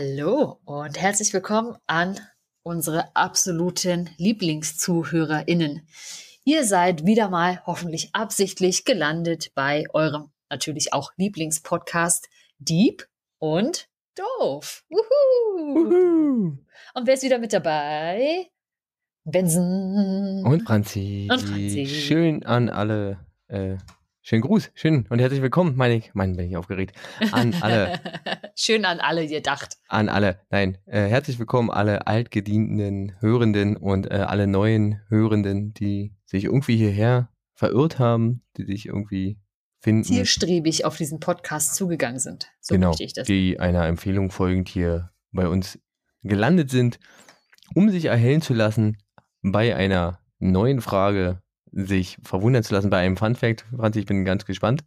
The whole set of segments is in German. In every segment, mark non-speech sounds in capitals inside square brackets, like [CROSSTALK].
Hallo und herzlich willkommen an unsere absoluten Lieblingszuhörerinnen. Ihr seid wieder mal hoffentlich absichtlich gelandet bei eurem natürlich auch Lieblingspodcast Deep und Doof. Wuhu. Uhu. Und wer ist wieder mit dabei? Benson. Und Franzi. Und Franzi. Schön an alle. Äh, schönen Gruß. Schön und herzlich willkommen, meine ich. Mann, bin ich aufgeregt. An [LAUGHS] alle. Schön an alle gedacht. an alle. Nein, äh, herzlich willkommen, alle altgedienten Hörenden und äh, alle neuen Hörenden, die sich irgendwie hierher verirrt haben, die sich irgendwie finden. Zielstrebig auf diesen Podcast zugegangen sind. So genau, ich das. die einer Empfehlung folgend hier bei uns gelandet sind, um sich erhellen zu lassen, bei einer neuen Frage sich verwundern zu lassen, bei einem Fun Fact. Franzi, ich bin ganz gespannt.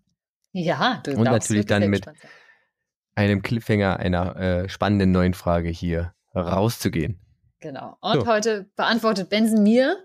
Ja, du Und natürlich dann mit- sein. Einem Cliffhanger einer äh, spannenden neuen Frage hier rauszugehen. Genau. Und So. heute beantwortet Benson mir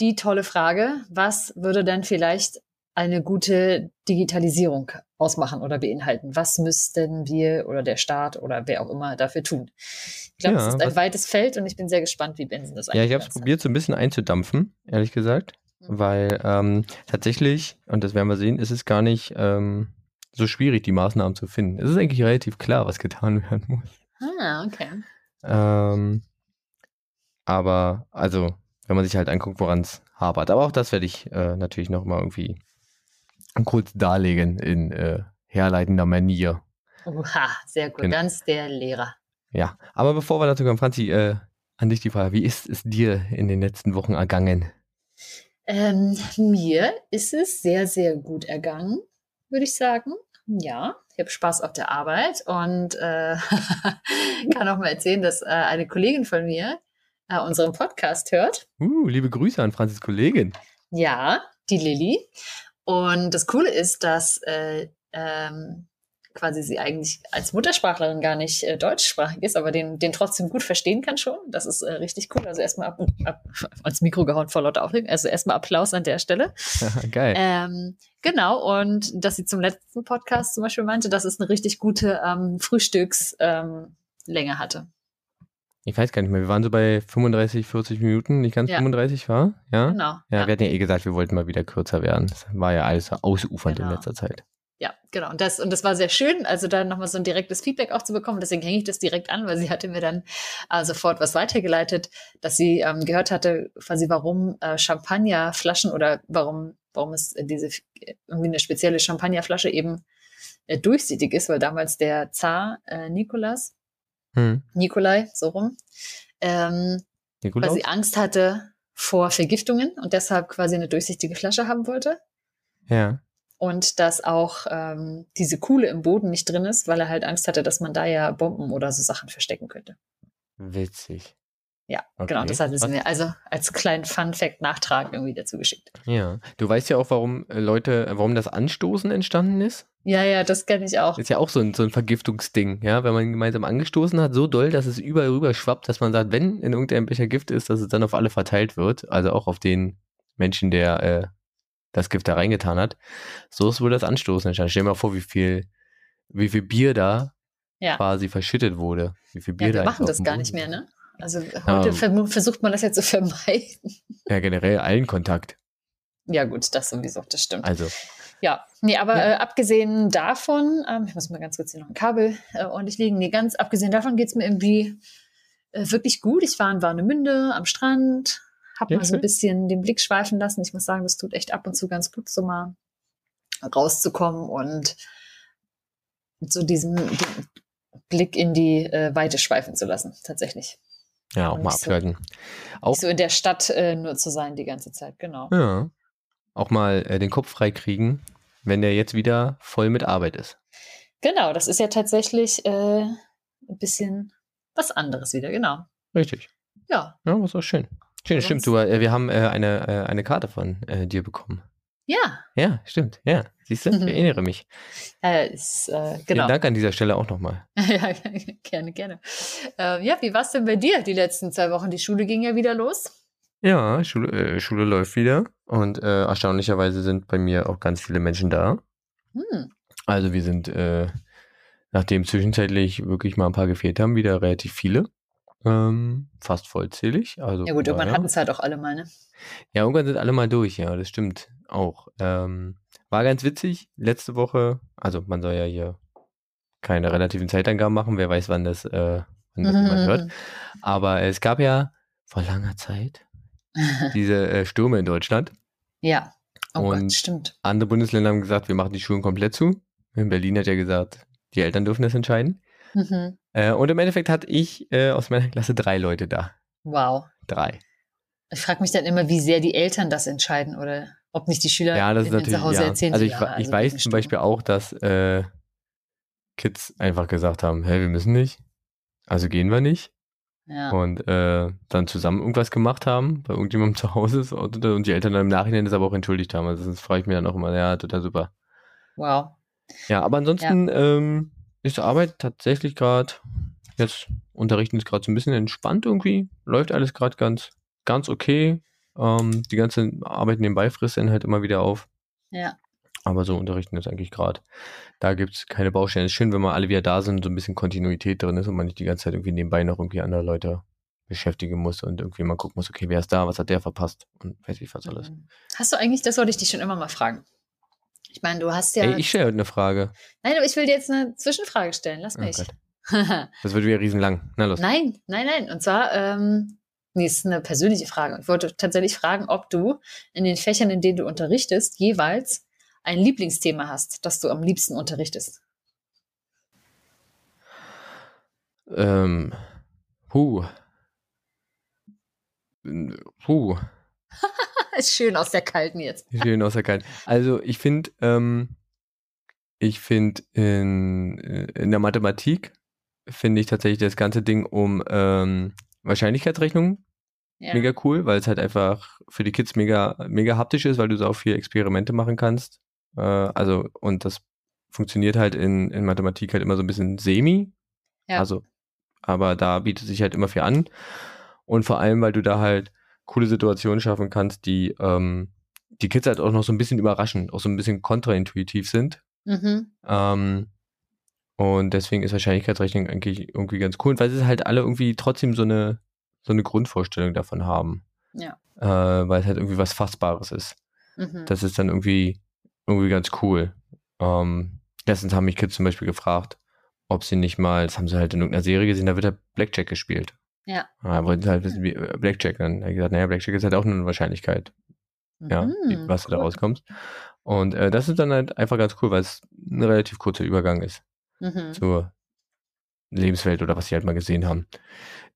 die tolle Frage, was würde denn vielleicht eine gute Digitalisierung ausmachen oder beinhalten? Was müssten wir oder der Staat oder wer auch immer dafür tun? Ich glaube, Ja, es ist ein weites Feld und ich bin sehr gespannt, wie Benson das Ja, ich habe es probiert, so ein bisschen einzudampfen, ehrlich gesagt. Mhm. Weil ähm, tatsächlich, und das werden wir sehen, ist es gar nicht ähm, so schwierig, die Maßnahmen zu finden. Es ist eigentlich relativ klar, was getan [LAUGHS] werden muss. Ah, okay. Ähm, aber, also, wenn man sich halt anguckt, woran es hapert. Aber auch das werde ich äh, natürlich noch mal irgendwie kurz darlegen in äh, herleitender Manier. Oha, sehr gut. Genau. Ganz der Lehrer. Ja, aber bevor wir dazu kommen, Franzi, äh, an dich die Frage, wie ist es dir in den letzten Wochen ergangen? Ähm, mir ist es sehr, sehr gut ergangen, würde ich sagen. Ja, ich habe Spaß auf der Arbeit und äh, [LAUGHS] kann auch mal erzählen, dass äh, eine Kollegin von mir äh, unseren Podcast hört. Uh, liebe Grüße an Franzis Kollegin. Ja, die Lilly. Und das Coole ist, dass äh, ähm, quasi sie eigentlich als Muttersprachlerin gar nicht äh, deutschsprachig ist, aber den, den trotzdem gut verstehen kann schon. Das ist äh, richtig cool. Also erstmal ab, ab, [LAUGHS] ans Mikro gehauen vor lauter Aufregung. Also erstmal Applaus an der Stelle. [LAUGHS] Geil. Ähm, genau, und dass sie zum letzten Podcast zum Beispiel meinte, dass es eine richtig gute ähm, Frühstückslänge ähm, hatte. Ich weiß gar nicht mehr, wir waren so bei 35, 40 Minuten, nicht ganz Ja. 35 war? Ja? Genau. Ja, wir hatten ja eh gesagt, wir wollten mal wieder kürzer werden. Das war ja alles so ausufernd Genau. in letzter Zeit. Ja, genau. Und das, und das war sehr schön, also da nochmal so ein direktes Feedback auch zu bekommen. Deswegen hänge ich das direkt an, weil sie hatte mir dann äh, sofort was weitergeleitet, dass sie ähm, gehört hatte, quasi warum äh, Champagnerflaschen oder warum, warum es äh, diese irgendwie eine spezielle Champagnerflasche eben äh, durchsichtig ist, weil damals der Zar äh, Nikolas, Hm. Nikolai, so rum, ähm, Nikolaus? quasi Angst hatte vor Vergiftungen und deshalb quasi eine durchsichtige Flasche haben wollte. Ja. Und dass auch ähm, diese Kuhle im Boden nicht drin ist, weil er halt Angst hatte, dass man da ja Bomben oder so Sachen verstecken könnte. Witzig. Ja, Okay. genau, das hatte sie mir also als kleinen Fun-Fact nachtragen irgendwie dazu geschickt. Ja. Du weißt ja auch, warum äh, Leute, warum das Anstoßen entstanden ist? Ja, ja, das kenne ich auch. Ist ja auch so ein, so ein Vergiftungsding, ja. Wenn man gemeinsam angestoßen hat, so doll, dass es überall rüber schwappt, dass man sagt, wenn in irgendeinem Becher Gift ist, dass es dann auf alle verteilt wird. Also auch auf den Menschen, der äh, das Gift da reingetan hat. So ist wohl das Anstoßen entstanden. Stell dir mal vor, wie viel, wie viel Bier da Ja. quasi verschüttet wurde. Wie viel Bier Ja, da wir einfach machen das gar nicht mehr, ne? Also heute Ähm. vermu- versucht man das jetzt zu vermeiden. [LAUGHS] Ja, generell allen Kontakt. Ja, gut, das sowieso, das stimmt. Also, Ja, nee, aber Ja. Äh, abgesehen davon, ähm, ich muss mal ganz kurz hier noch ein Kabel äh, ordentlich legen. Nee, ganz abgesehen davon geht's mir irgendwie äh, wirklich gut. Ich war in Warnemünde am Strand, habe Ja, mal so ein bisschen den Blick schweifen lassen. Ich muss sagen, das tut echt ab und zu ganz gut, so mal rauszukommen und so diesen Blick in die äh, Weite schweifen zu lassen, tatsächlich. ja, auch Und mal nicht so-. Auch, so in der Stadt äh, nur zu sein die ganze Zeit, genau. ja, auch mal äh, den Kopf frei kriegen, wenn der jetzt wieder voll mit Arbeit ist. Genau, das ist ja tatsächlich äh, ein bisschen was anderes wieder, genau. Richtig. Ja, Ja, das war schön. Schön, stimmt. Du, äh, wir haben äh, eine, äh, eine Karte von äh, dir bekommen. ja, Ja, stimmt. Ja, siehst du, [LAUGHS] ich erinnere mich. äh, ist, äh, Vielen genau. Dank an dieser Stelle auch nochmal. [LAUGHS] ja, gerne, gerne. Ähm, ja, wie war's denn bei dir die letzten zwei Wochen? Die Schule ging ja wieder los. Ja, Schule, äh, Schule läuft wieder und äh, erstaunlicherweise sind bei mir auch ganz viele Menschen da. Hm. Also wir sind äh, nachdem zwischenzeitlich wirklich mal ein paar gefehlt haben, wieder relativ viele. Ähm, fast vollzählig. Also, Ja gut, irgendwann naja. hatten es halt auch alle mal, ne? Ja, irgendwann sind alle mal durch, ja, das stimmt auch. Ähm, war ganz witzig, letzte Woche, also man soll ja hier keine relativen Zeitangaben machen, wer weiß, wann das, äh, wann das jemand hört. [LAUGHS] Aber es gab ja vor langer Zeit [LAUGHS] diese äh, Stürme in Deutschland. ja. Oh Und- Gott, stimmt. Andere Bundesländer haben gesagt, wir machen die Schulen komplett zu. In Berlin hat ja gesagt, die Eltern dürfen das entscheiden. Mhm. Äh, und im Endeffekt hatte ich äh, aus meiner Klasse drei Leute da. Wow. Drei. Ich frage mich dann immer, wie sehr die Eltern das entscheiden oder ob nicht die Schüler Ja, das ist in- natürlich. zu Hause Ja. erzählen. Also ich, ja, wa- ich also weiß zum. Beispiel auch, dass äh, Kids einfach gesagt haben, hey, wir müssen nicht. Also gehen wir nicht. Ja. Und äh, dann zusammen irgendwas gemacht haben, bei irgendjemandem zu Hause ist [LAUGHS] und, und die Eltern dann im Nachhinein das aber auch entschuldigt haben. Also das freue ich mich dann auch immer, ja, total super. Wow. Ja, aber ansonsten ähm, ist Arbeit tatsächlich gerade, jetzt unterrichten ist gerade so ein bisschen entspannt irgendwie, läuft alles gerade ganz, ganz okay. Ähm, die ganze Arbeit nebenbei frisst dann halt immer wieder auf. Ja. Aber so unterrichten ist eigentlich gerade. Da gibt's keine Baustellen. Es ist schön, wenn mal alle wieder da sind so ein bisschen Kontinuität drin ist und man nicht die ganze Zeit irgendwie nebenbei noch irgendwie andere Leute beschäftigen muss und irgendwie mal gucken muss, okay, wer ist da, was hat der verpasst und weiß ich was alles. Mhm. Hast du eigentlich, das wollte ich dich schon immer mal fragen. Ich meine, du hast ja. Ey, ich stelle heute eine Frage. nein, aber ich will dir jetzt eine Zwischenfrage stellen. Lass Oh mich. Gott. [LAUGHS] Das wird wieder riesenlang. Na los. nein, nein, nein. Und zwar, ähm, nee, es ist eine persönliche Frage. Ich wollte tatsächlich fragen, ob du in den Fächern, in denen du unterrichtest, jeweils ein Lieblingsthema hast, das du am liebsten unterrichtest. Ähm, huh. Huh. [LAUGHS] ist schön aus der kalten jetzt. Schön aus der Kalt. Also ich finde, ähm, ich finde in, in der Mathematik finde ich tatsächlich das ganze Ding um ähm, Wahrscheinlichkeitsrechnung Ja. mega cool, weil es halt einfach für die Kids mega, mega haptisch ist, weil du so auch viel Experimente machen kannst. Äh, also, und das funktioniert halt in, in Mathematik halt immer so ein bisschen semi. Ja. Also, aber da bietet sich halt immer viel an. Und vor allem, weil du da halt coole Situationen schaffen kannst, die ähm, die Kids halt auch noch so ein bisschen überraschen, auch so ein bisschen kontraintuitiv sind. Mhm. Ähm, und deswegen ist Wahrscheinlichkeitsrechnung eigentlich irgendwie ganz cool, weil sie halt alle irgendwie trotzdem so eine, so eine Grundvorstellung davon haben. Ja. Äh, weil es halt irgendwie was Fassbares ist. Mhm. Das ist dann irgendwie, irgendwie ganz cool. Ähm, letztens haben mich Kids zum Beispiel gefragt, ob sie nicht mal, das haben sie halt in irgendeiner Serie gesehen, da wird halt Blackjack gespielt. Ja. Da wollten sie halt wissen, wie äh, Blackjack. Dann habe ich gesagt, naja, Blackjack ist halt auch nur eine Wahrscheinlichkeit ja, die, Mhm, was du da cool. rauskommst. Und äh, das ist dann halt einfach ganz cool, weil es ein relativ kurzer Übergang ist Mhm. zur Lebenswelt oder was sie halt mal gesehen haben.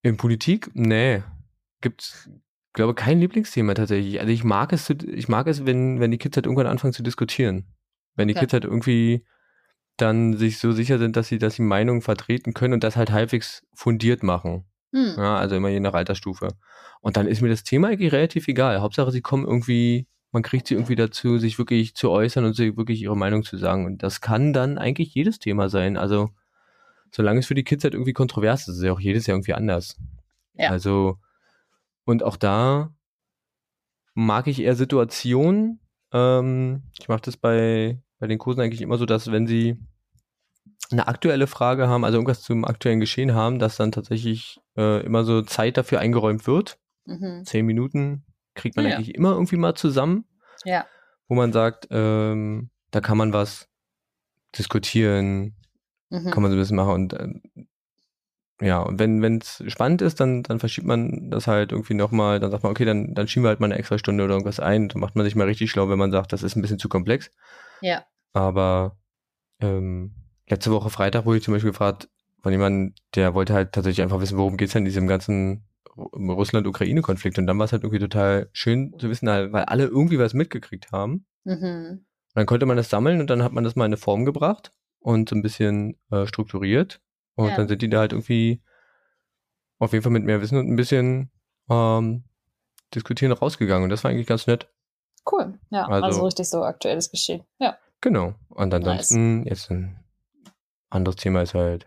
In Politik, nee, gibt's, glaube kein Lieblingsthema tatsächlich. Also ich mag es, ich mag es, wenn, wenn die Kids halt irgendwann anfangen zu diskutieren. Wenn die Okay. Kids halt irgendwie dann sich so sicher sind, dass sie, dass sie Meinungen vertreten können und das halt halbwegs fundiert machen. Mhm. Ja, also immer je nach Altersstufe. Und dann ist mir das Thema eigentlich relativ egal. Hauptsache, sie kommen irgendwie, man kriegt sie irgendwie dazu, sich wirklich zu äußern und sich wirklich ihre Meinung zu sagen. Und das kann dann eigentlich jedes Thema sein. Also, solange es für die Kids halt irgendwie kontrovers ist, ist es ja auch jedes Jahr irgendwie anders. Ja. Also, und auch da mag ich eher Situationen. Ähm, ich mache das bei, bei den Kursen eigentlich immer so, dass wenn sie eine aktuelle Frage haben, also irgendwas zum aktuellen Geschehen haben, dass dann tatsächlich äh, immer so Zeit dafür eingeräumt wird. Mhm. Zehn Minuten kriegt man ja. eigentlich immer irgendwie mal zusammen, Ja. wo man sagt, ähm, da kann man was diskutieren, Mhm. kann man so ein bisschen machen und äh, ja, und wenn es spannend ist, dann, dann verschiebt man das halt irgendwie nochmal, dann sagt man, okay, dann, dann schieben wir halt mal eine extra Stunde oder irgendwas ein, dann macht man sich mal richtig schlau, wenn man sagt, das ist ein bisschen zu komplex. Ja. Aber ähm, letzte Woche Freitag wurde ich zum Beispiel gefragt von jemandem, der wollte halt tatsächlich einfach wissen, worum geht's denn in diesem ganzen Ru- Russland-Ukraine-Konflikt. Und dann war es halt irgendwie total schön zu wissen, halt, weil alle irgendwie was mitgekriegt haben. Mhm. Und dann konnte man das sammeln und dann hat man das mal in eine Form gebracht und so ein bisschen äh, strukturiert. Und Ja. dann sind die da halt irgendwie auf jeden Fall mit mehr Wissen und ein bisschen ähm, diskutieren rausgegangen. Und das war eigentlich ganz nett. Cool. Ja, Also- also, richtig so aktuelles Geschehen. Ja. Genau. Und ansonsten, jetzt ein anderes Thema ist halt,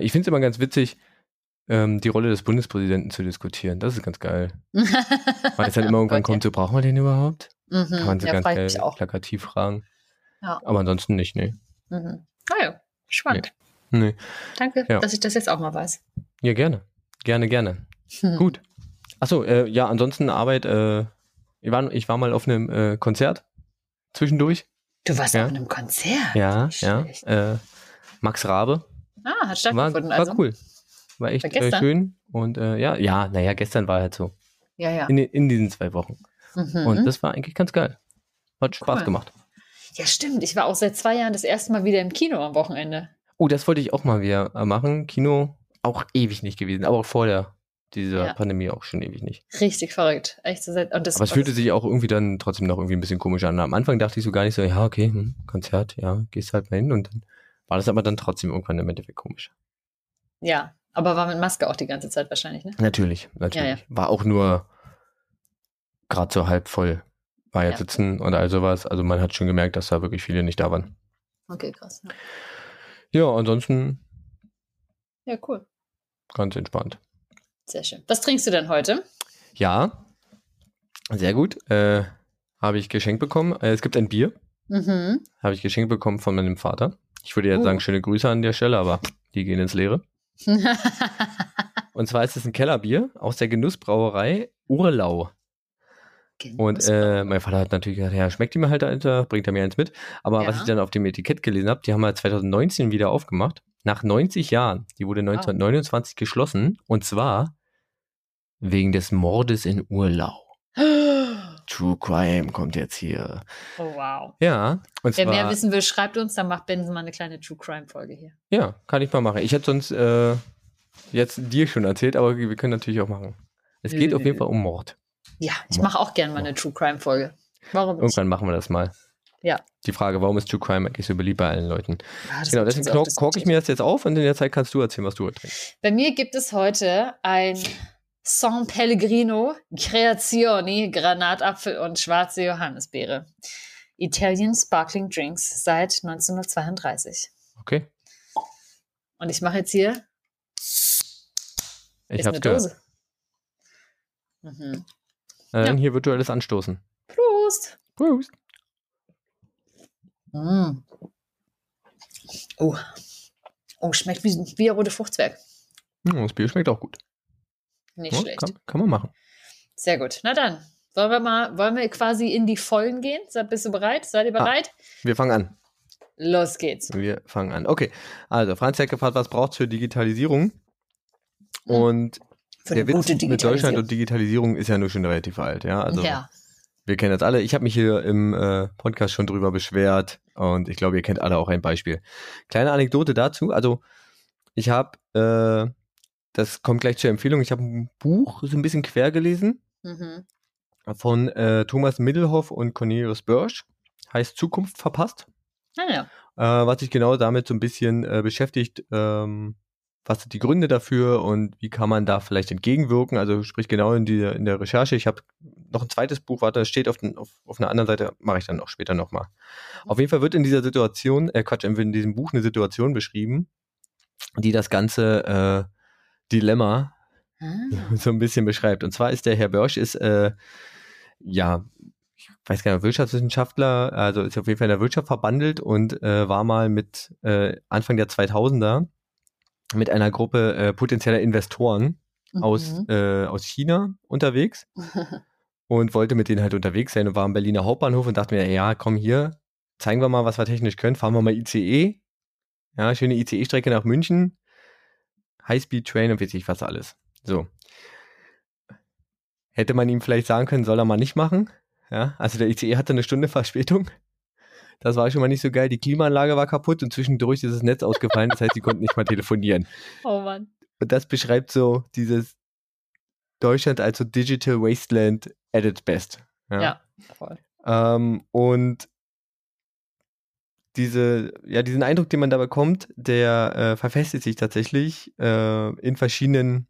ich finde es immer ganz witzig, ähm, die Rolle des Bundespräsidenten zu diskutieren. Das ist ganz geil. [LAUGHS] Weil es dann immer irgendwann kommt, so brauchen wir den überhaupt? Mhm. Kann man so ja, ganz geil plakativ fragen. Ja. Aber ansonsten nicht, ne? Mhm. Ah ja, Spannend. Nee. Danke, Ja. dass ich das jetzt auch mal weiß. Ja, gerne. Gerne, gerne. Hm. Gut. Achso, äh, ja, ansonsten Arbeit, äh, ich war, ich war mal auf einem äh, Konzert zwischendurch. Du warst Ja. auf einem Konzert. Ja, ja. Äh, Max Rabe. Ah, hat War, stattgefunden. war also. cool. War echt War äh, schön. Und äh, ja, ja, naja, gestern war halt so. Ja, ja. In, in diesen zwei Wochen. Mhm. Und das war eigentlich ganz geil. Hat Spaß Cool. gemacht. ja, stimmt. Ich war auch seit zwei Jahren das erste Mal wieder im Kino am Wochenende. Oh, das wollte ich auch mal wieder machen. Kino auch ewig nicht gewesen, aber auch vor der, dieser Ja. Pandemie auch schon ewig nicht. Richtig verrückt. Echt und das, Aber es fühlte sich auch irgendwie dann trotzdem noch irgendwie ein bisschen komisch an. Am Anfang dachte ich so gar nicht so, ja, okay, hm, Konzert, ja, gehst halt mal hin und dann war das aber dann trotzdem irgendwann im Endeffekt komisch. Ja, aber war mit Maske auch die ganze Zeit wahrscheinlich, ne? Natürlich, natürlich. Ja, ja. War auch nur gerade so halb voll. War ja, Ja. sitzen und all sowas. Also man hat schon gemerkt, dass da wirklich viele nicht da waren. Okay, krass. Ja, ansonsten ja cool. ganz entspannt. Sehr schön. Was trinkst du denn heute? Ja, sehr gut. Äh, habe ich geschenkt bekommen. Äh, es gibt ein Bier. Mhm. Habe ich geschenkt bekommen von meinem Vater. Ich würde jetzt Oh. sagen, schöne Grüße an der Stelle, aber die gehen ins Leere. [LAUGHS] Und zwar ist es ein Kellerbier aus der Genussbrauerei Urlau. Und äh, mein Vater hat natürlich gesagt, ja, schmeckt die mir halt, Alter, bringt er mir eins mit. Aber Ja. was ich dann auf dem Etikett gelesen habe, die haben halt 2019 wieder aufgemacht. Nach 90 Jahren. Die wurde 1929 geschlossen. Und zwar wegen des Mordes in Urlau. [GASPS] True Crime kommt jetzt hier. Oh, wow. Ja, und Wer zwar, mehr wissen will, schreibt uns, dann macht Benson mal eine kleine True Crime Folge hier. ja, kann ich mal machen. Ich hätte sonst äh, jetzt dir schon erzählt, aber wir können natürlich auch machen. Es geht auf jeden. Fall um Mord. Ja, ich mache auch gerne mal eine True Crime Folge. Warum nicht? Irgendwann machen wir das mal. Ja. Die Frage, warum ist True Crime eigentlich so beliebt bei allen Leuten? Das genau, deswegen schon so oft kno- kork ich mir das jetzt auf und in der Zeit kannst du erzählen, was du heute trinkst. Bei mir gibt es heute ein San Pellegrino Creazioni Granatapfel und schwarze Johannisbeere. Italian Sparkling Drinks seit 1932. Okay? Und ich mache jetzt hier Ich gehört. Dose. Mhm. Äh, Dann Ja. hier virtuelles Anstoßen. Prost! Prost. Mm. Oh. oh, schmeckt wie, wie ein rote Fruchtzwerg. Hm, Das Bier schmeckt auch gut. Nicht Ja, schlecht. kann, kann man machen. Sehr gut. Na dann, wollen wir mal, wollen wir quasi in die Vollen gehen? Seid- Bist du bereit? Seid ihr Ah. bereit? Wir fangen an. Los geht's. Wir fangen an. Okay, also Franz hat gefragt, was braucht für Digitalisierung? Und Für der Witz mit Deutschland und Digitalisierung ist ja nur schon relativ alt, ja. Also ja. wir kennen das alle. Ich habe mich hier im äh, Podcast schon drüber beschwert und ich glaube, ihr kennt alle auch ein Beispiel. Kleine Anekdote dazu. Also ich habe, äh, das kommt gleich zur Empfehlung. Ich habe ein Buch so ein bisschen quer gelesen Mhm. von äh, Thomas Middelhoff und Cornelius Börsch. Heißt Zukunft verpasst. Ah, ja. äh, was sich genau damit so ein bisschen äh, beschäftigt, ähm, was sind die Gründe dafür und wie kann man da vielleicht entgegenwirken. Also sprich genau in, die, in der Recherche. Ich habe noch ein zweites Buch, warte, das steht auf, den, auf, auf einer anderen Seite, mache ich dann auch später nochmal. Auf jeden Fall wird in dieser Situation, äh Quatsch, in diesem Buch eine Situation beschrieben, die das ganze äh, Dilemma Ah. [LAUGHS] so ein bisschen beschreibt. Und zwar ist der Herr Börsch ist, äh, ja, ich weiß gar nicht, Wirtschaftswissenschaftler, also ist auf jeden Fall in der Wirtschaft verbandelt und äh, war mal mit äh, Anfang der 2000er mit einer Gruppe äh, potenzieller Investoren aus, Mhm. äh, aus China unterwegs [LAUGHS] und wollte mit denen halt unterwegs sein und war am Berliner Hauptbahnhof und dachte mir, ja, komm hier, zeigen wir mal, was wir technisch können, fahren wir mal ICE. Ja, schöne ICE-Strecke nach München. Highspeed-Train und weiß ich was alles. So. Hätte man ihm vielleicht sagen können, soll er mal nicht machen. Ja, also der ICE hatte eine Stunde Verspätung. Das war schon mal nicht so geil. Die Klimaanlage war kaputt und zwischendurch ist das Netz ausgefallen. Das heißt, sie konnten nicht mal telefonieren. [LAUGHS] Oh Mann. Und das beschreibt so dieses Deutschland als so Digital Wasteland at its best. Ja, voll. Ähm, und diese, ja, diesen Eindruck, den man da bekommt, der äh, verfestigt sich tatsächlich äh, in verschiedenen,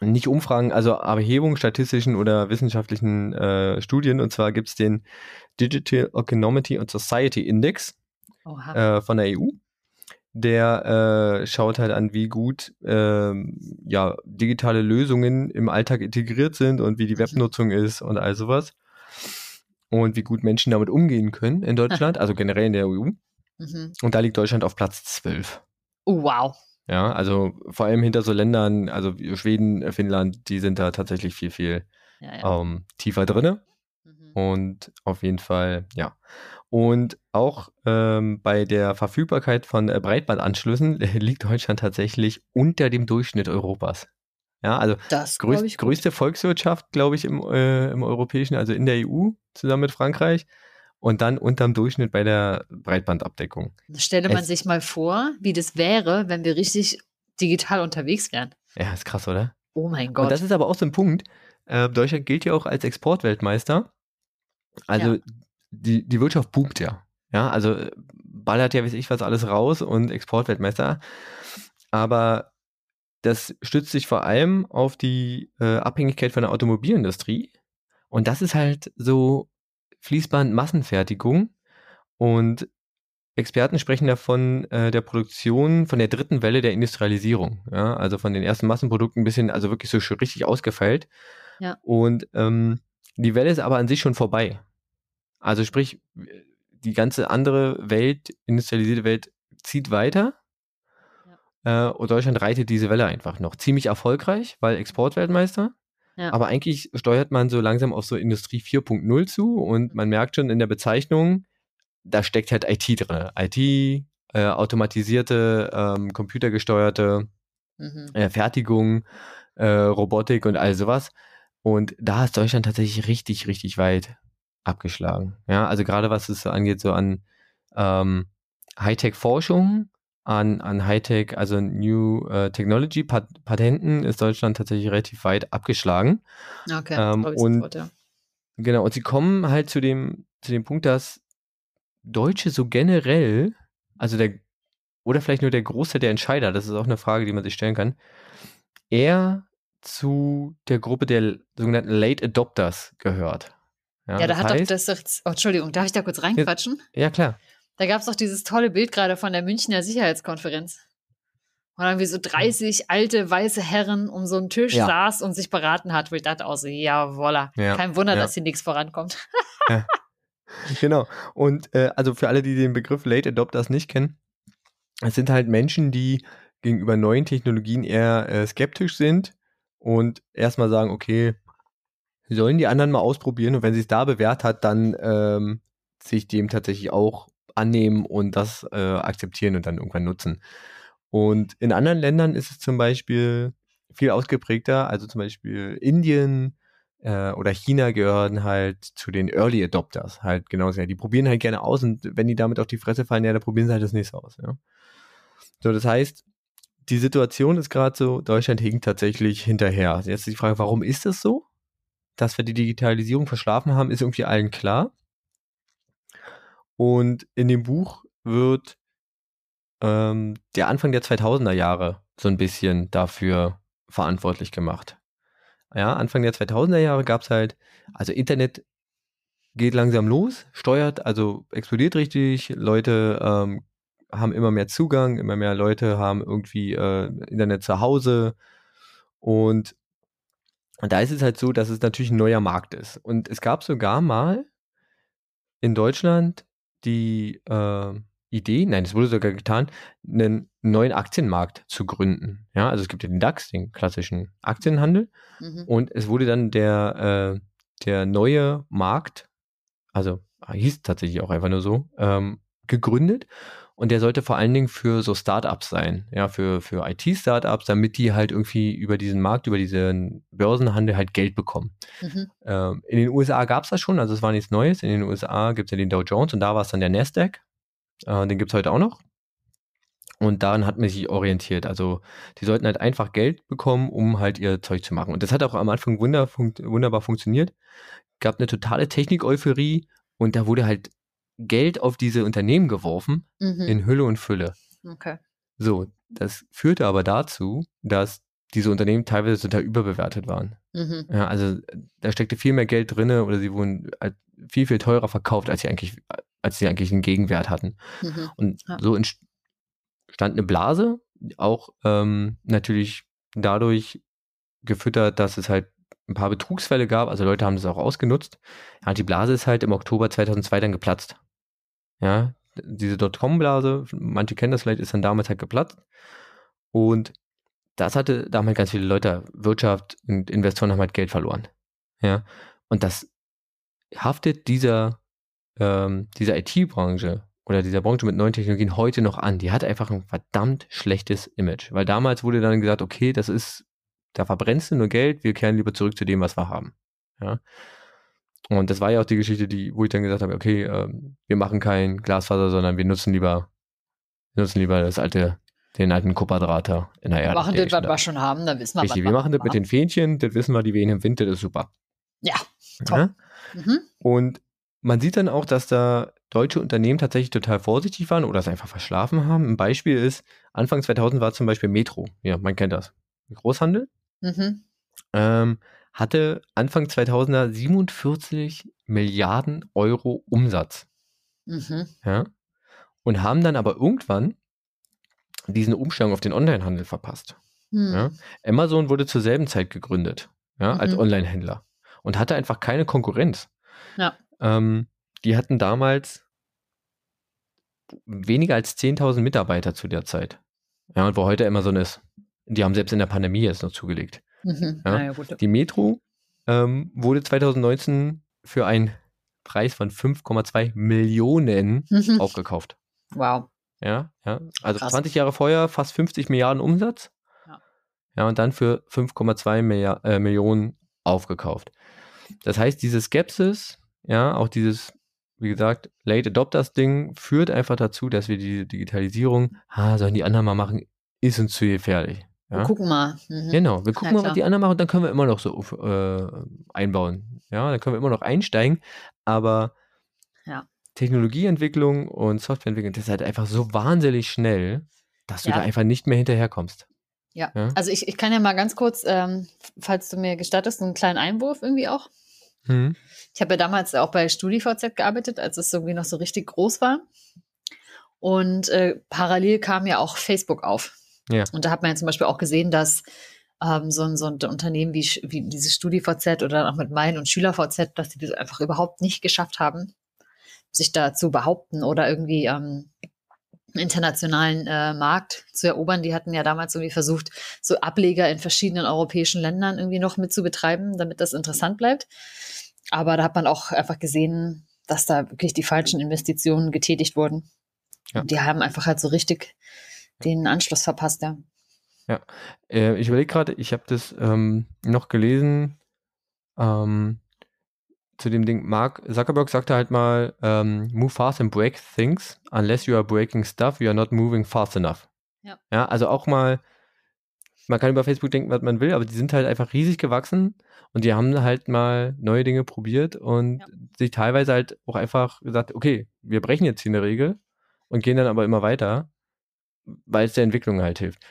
nicht Umfragen, also Erhebungen, statistischen oder wissenschaftlichen äh, Studien. Und zwar gibt es den Digital Economy and Society Index äh, von der EU. Der äh, schaut halt an, wie gut ähm, ja, digitale Lösungen im Alltag integriert sind und wie die Mhm. Webnutzung ist und all sowas. Und wie gut Menschen damit umgehen können in [LAUGHS] Deutschland, also generell in der EU. Mhm. Und da liegt Deutschland auf Platz 12. Oh, wow. Ja, also vor allem hinter so Ländern, also Schweden, Finnland, die sind da tatsächlich viel, viel ja, ja. Ähm, tiefer drinne. Mhm. Und auf jeden Fall, ja. Und auch ähm, bei der Verfügbarkeit von äh, Breitbandanschlüssen [LAUGHS] liegt Deutschland tatsächlich unter dem Durchschnitt Europas. Ja, also größ größte Volkswirtschaft, glaube ich, im, äh, im europäischen, also in der EU, zusammen mit Frankreich. Und dann unterm Durchschnitt bei der Breitbandabdeckung. Stelle man es, sich mal vor, wie das wäre, wenn wir richtig digital unterwegs wären. Ja, ist krass, oder? Oh mein Gott. Und das ist aber auch so ein Punkt. Äh, Deutschland gilt ja auch als Exportweltmeister. Also ja. die, die Wirtschaft boomt ja. Ja, also äh, ballert ja, weiß ich was, alles raus und Exportweltmeister. Aber das stützt sich vor allem auf die äh, Abhängigkeit von der Automobilindustrie. Und das ist halt so Fließband-Massenfertigung. Und Experten sprechen davon äh, der Produktion von der dritten Welle der Industrialisierung. Ja? Also von den ersten Massenprodukten ein bisschen, also wirklich so richtig ausgefeilt. Ja. Und ähm, die Welle ist aber an sich schon vorbei. Also sprich, die ganze andere Welt, industrialisierte Welt, zieht weiter. Ja. Äh, und Deutschland reitet diese Welle einfach noch. Ziemlich erfolgreich, weil Exportweltmeister. Ja. Aber eigentlich steuert man so langsam auf so Industrie 4.0 zu und man merkt schon in der Bezeichnung, da steckt halt IT drin. IT, äh, automatisierte, ähm, computergesteuerte mhm. äh, Fertigung, äh, Robotik und all sowas. Und da ist Deutschland tatsächlich richtig, richtig weit abgeschlagen. Ja, also gerade was es angeht, so an ähm, Hightech-Forschung, an, an Hightech, also New äh, Technology Pat Patenten ist Deutschland tatsächlich relativ weit abgeschlagen. Okay, ähm, und sofort, ja. genau, und sie kommen halt zu dem, zu dem Punkt, dass Deutsche so generell, also der, oder vielleicht nur der Großteil der Entscheider, das ist auch eine Frage, die man sich stellen kann, eher zu der Gruppe der sogenannten Late Adopters gehört. Ja, ja da hat heißt, doch das oh, Entschuldigung, darf ich da kurz reinquatschen? Ja, ja klar. Da gab es doch dieses tolle Bild gerade von der Münchner Sicherheitskonferenz. Und dann wie so 30 alte weiße Herren um so einen Tisch ja. saß und sich beraten hat, wo ich dachte auch so, ja, voila. Ja. Kein Wunder, dass hier nichts vorankommt. [LAUGHS] ja. Genau. Und äh, also für alle, die den Begriff Late Adopters nicht kennen, es sind halt Menschen, die gegenüber neuen Technologien eher äh, skeptisch sind und erstmal sagen, okay, sollen die anderen mal ausprobieren und wenn sie es da bewährt hat, dann ähm, sich dem tatsächlich auch annehmen und das äh, akzeptieren und dann irgendwann nutzen. Und in anderen Ländern ist es zum Beispiel viel ausgeprägter, also zum Beispiel Indien äh, oder China gehören halt zu den Early Adopters, halt genauso. Die probieren halt gerne aus und wenn die damit auf die Fresse fallen, ja, dann probieren sie halt das nächste aus. Ja. So, das heißt, die Situation ist gerade so, Deutschland hinkt tatsächlich hinterher. Jetzt ist die Frage, warum ist das so? Dass wir die Digitalisierung verschlafen haben, ist irgendwie allen klar. Und in dem Buch wird ähm, der Anfang der 2000er Jahre so ein bisschen dafür verantwortlich gemacht. Ja, Anfang der 2000er Jahre gab es halt, also Internet geht langsam los, steuert, also explodiert richtig, Leute ähm, haben immer mehr Zugang, immer mehr Leute haben irgendwie äh, Internet zu Hause und da ist es halt so, dass es natürlich ein neuer Markt ist. Und es gab sogar mal in Deutschland die äh, Idee, nein, es wurde sogar getan, einen neuen Aktienmarkt zu gründen. Ja, also es gibt ja den DAX, den klassischen Aktienhandel, mhm. und es wurde dann der, äh, der neue Markt, also hieß tatsächlich auch einfach nur so, ähm, gegründet. Und der sollte vor allen Dingen für so Startups sein, ja, für, für IT-Startups, damit die halt irgendwie über diesen Markt, über diesen Börsenhandel halt Geld bekommen. Mhm. Ähm, in den USA gab es das schon, also es war nichts Neues. In den USA gibt es ja den Dow Jones und da war es dann der Nasdaq. Äh, den gibt es heute auch noch. Und daran hat man sich orientiert. Also die sollten halt einfach Geld bekommen, um halt ihr Zeug zu machen. Und das hat auch am Anfang wunderbar funktioniert. Gab eine totale Technik-Euphorie und da wurde halt Geld auf diese Unternehmen geworfen, mhm. in Hülle und Fülle. Okay. So, das führte aber dazu, dass diese Unternehmen teilweise total überbewertet waren. Mhm. Ja, also da steckte viel mehr Geld drin oder sie wurden viel, viel teurer verkauft, als sie eigentlich, als sie eigentlich einen Gegenwert hatten. Mhm. Und ja. so entstand eine Blase, auch ähm, natürlich dadurch gefüttert, dass es halt ein paar Betrugsfälle gab, also Leute haben das auch ausgenutzt. Ja, die Blase ist halt im Oktober 2002 dann geplatzt. Ja, diese Dotcom-Blase, manche kennen das vielleicht, ist dann damals halt geplatzt. Und das hatte damals ganz viele Leute, Wirtschaft und Investoren haben halt Geld verloren. Ja. Und das haftet dieser, ähm, dieser IT-Branche oder dieser Branche mit neuen Technologien heute noch an. Die hat einfach ein verdammt schlechtes Image. Weil damals wurde dann gesagt, okay, das ist, da verbrennst du nur Geld, wir kehren lieber zurück zu dem, was wir haben. Ja. Und das war ja auch die Geschichte, die, wo ich dann gesagt habe, okay, ähm, wir machen kein Glasfaser, sondern wir nutzen lieber, wir nutzen lieber das alte, den alten Kupperdrahter in der Erde. Wir machen das, was wir schon haben, dann wissen wir, Richtig, wir machen das mit den Fähnchen, das wissen wir, die wehen im Winter, das ist super. Ja, toll. Ja? Mhm. Und man sieht dann auch, dass da deutsche Unternehmen tatsächlich total vorsichtig waren oder es einfach verschlafen haben. Ein Beispiel ist, Anfang 2000 war zum Beispiel Metro. Ja, man kennt das. Großhandel. Mhm. Ähm, hatte Anfang 2000er 47 Milliarden Euro Umsatz. Mhm. Ja. Und haben dann aber irgendwann diesen Umschwung auf den Onlinehandel verpasst. Mhm. Ja. Amazon wurde zur selben Zeit gegründet, ja, als mhm. Onlinehändler und hatte einfach keine Konkurrenz. Ja. Ähm, die hatten damals weniger als 10.000 Mitarbeiter zu der Zeit. Ja, und wo heute Amazon ist. Die haben selbst in der Pandemie jetzt noch zugelegt. Mhm. Ja, ja, die Metro ähm, wurde 2019 für einen Preis von 5,2 Millionen mhm. aufgekauft. Wow. Ja, ja. Also Krass. 20 Jahre vorher fast 50 Milliarden Umsatz. Ja, ja und dann für 5,2 äh, Millionen aufgekauft. Das heißt, diese Skepsis, ja, auch dieses, wie gesagt, Late Adopters Ding führt einfach dazu, dass wir die Digitalisierung, ah, sollen die anderen mal machen, ist uns zu gefährlich. Ja? Wir gucken mal. Mhm. Genau, wir gucken ja, mal, was die anderen machen und dann können wir immer noch so äh, einbauen. Ja, dann können wir immer noch einsteigen, aber ja. Technologieentwicklung und Softwareentwicklung, das ist halt einfach so wahnsinnig schnell, dass du da einfach nicht mehr hinterherkommst. Ja, ja? also ich, ich kann ja mal ganz kurz, ähm, falls du mir gestattest, einen kleinen Einwurf irgendwie auch. Mhm. Ich habe ja damals auch bei StudiVZ gearbeitet, als es irgendwie noch so richtig groß war. Und äh, parallel kam ja auch Facebook auf. Ja. Und da hat man ja zum Beispiel auch gesehen, dass ähm, so, ein, so ein Unternehmen wie, wie dieses StudiVZ oder auch mit Mein und SchülerVZ, dass die das einfach überhaupt nicht geschafft haben, sich da zu behaupten oder irgendwie ähm, internationalen äh, Markt zu erobern. Die hatten ja damals irgendwie versucht, so Ableger in verschiedenen europäischen Ländern irgendwie noch mit zu betreiben, damit das interessant bleibt. Aber da hat man auch einfach gesehen, dass da wirklich die falschen Investitionen getätigt wurden. Ja. Und die haben einfach halt so richtig den Anschluss verpasst, ja. Ja, äh, ich überlege gerade, ich habe das ähm, noch gelesen ähm, zu dem Ding. Mark Zuckerberg sagte halt mal, ähm, move fast and break things. Unless you are breaking stuff, you are not moving fast enough. Ja. ja, also auch mal, man kann über Facebook denken, was man will, aber die sind halt einfach riesig gewachsen und die haben halt mal neue Dinge probiert und ja. sich teilweise halt auch einfach gesagt, okay, wir brechen jetzt hier eine Regel und gehen dann aber immer weiter weil es der Entwicklung halt hilft.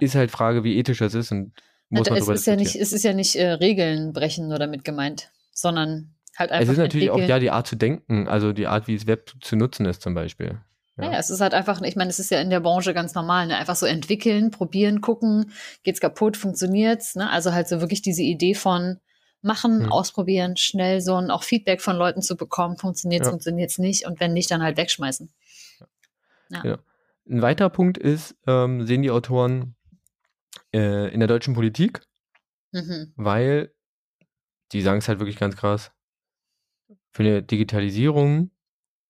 Ist halt Frage, wie ethisch das ist und muss ja, man es ist ja nicht, Es ist ja nicht äh, Regeln brechen nur damit gemeint, sondern halt einfach. Es ist natürlich auch ja die Art zu denken, also die Art, wie das Web zu nutzen ist zum Beispiel. Ja. Naja, es ist halt einfach, ich meine, es ist ja in der Branche ganz normal, ne? einfach so entwickeln, probieren, gucken, geht's kaputt, funktioniert's, ne? Also halt so wirklich diese Idee von machen, hm. ausprobieren, schnell so ein auch Feedback von Leuten zu bekommen, funktioniert's, ja. funktioniert's nicht und wenn nicht, dann halt wegschmeißen. Ja. ja. Ein weiterer Punkt ist, ähm, sehen die Autoren äh, in der deutschen Politik, mhm. weil die sagen es halt wirklich ganz krass. Für eine Digitalisierung,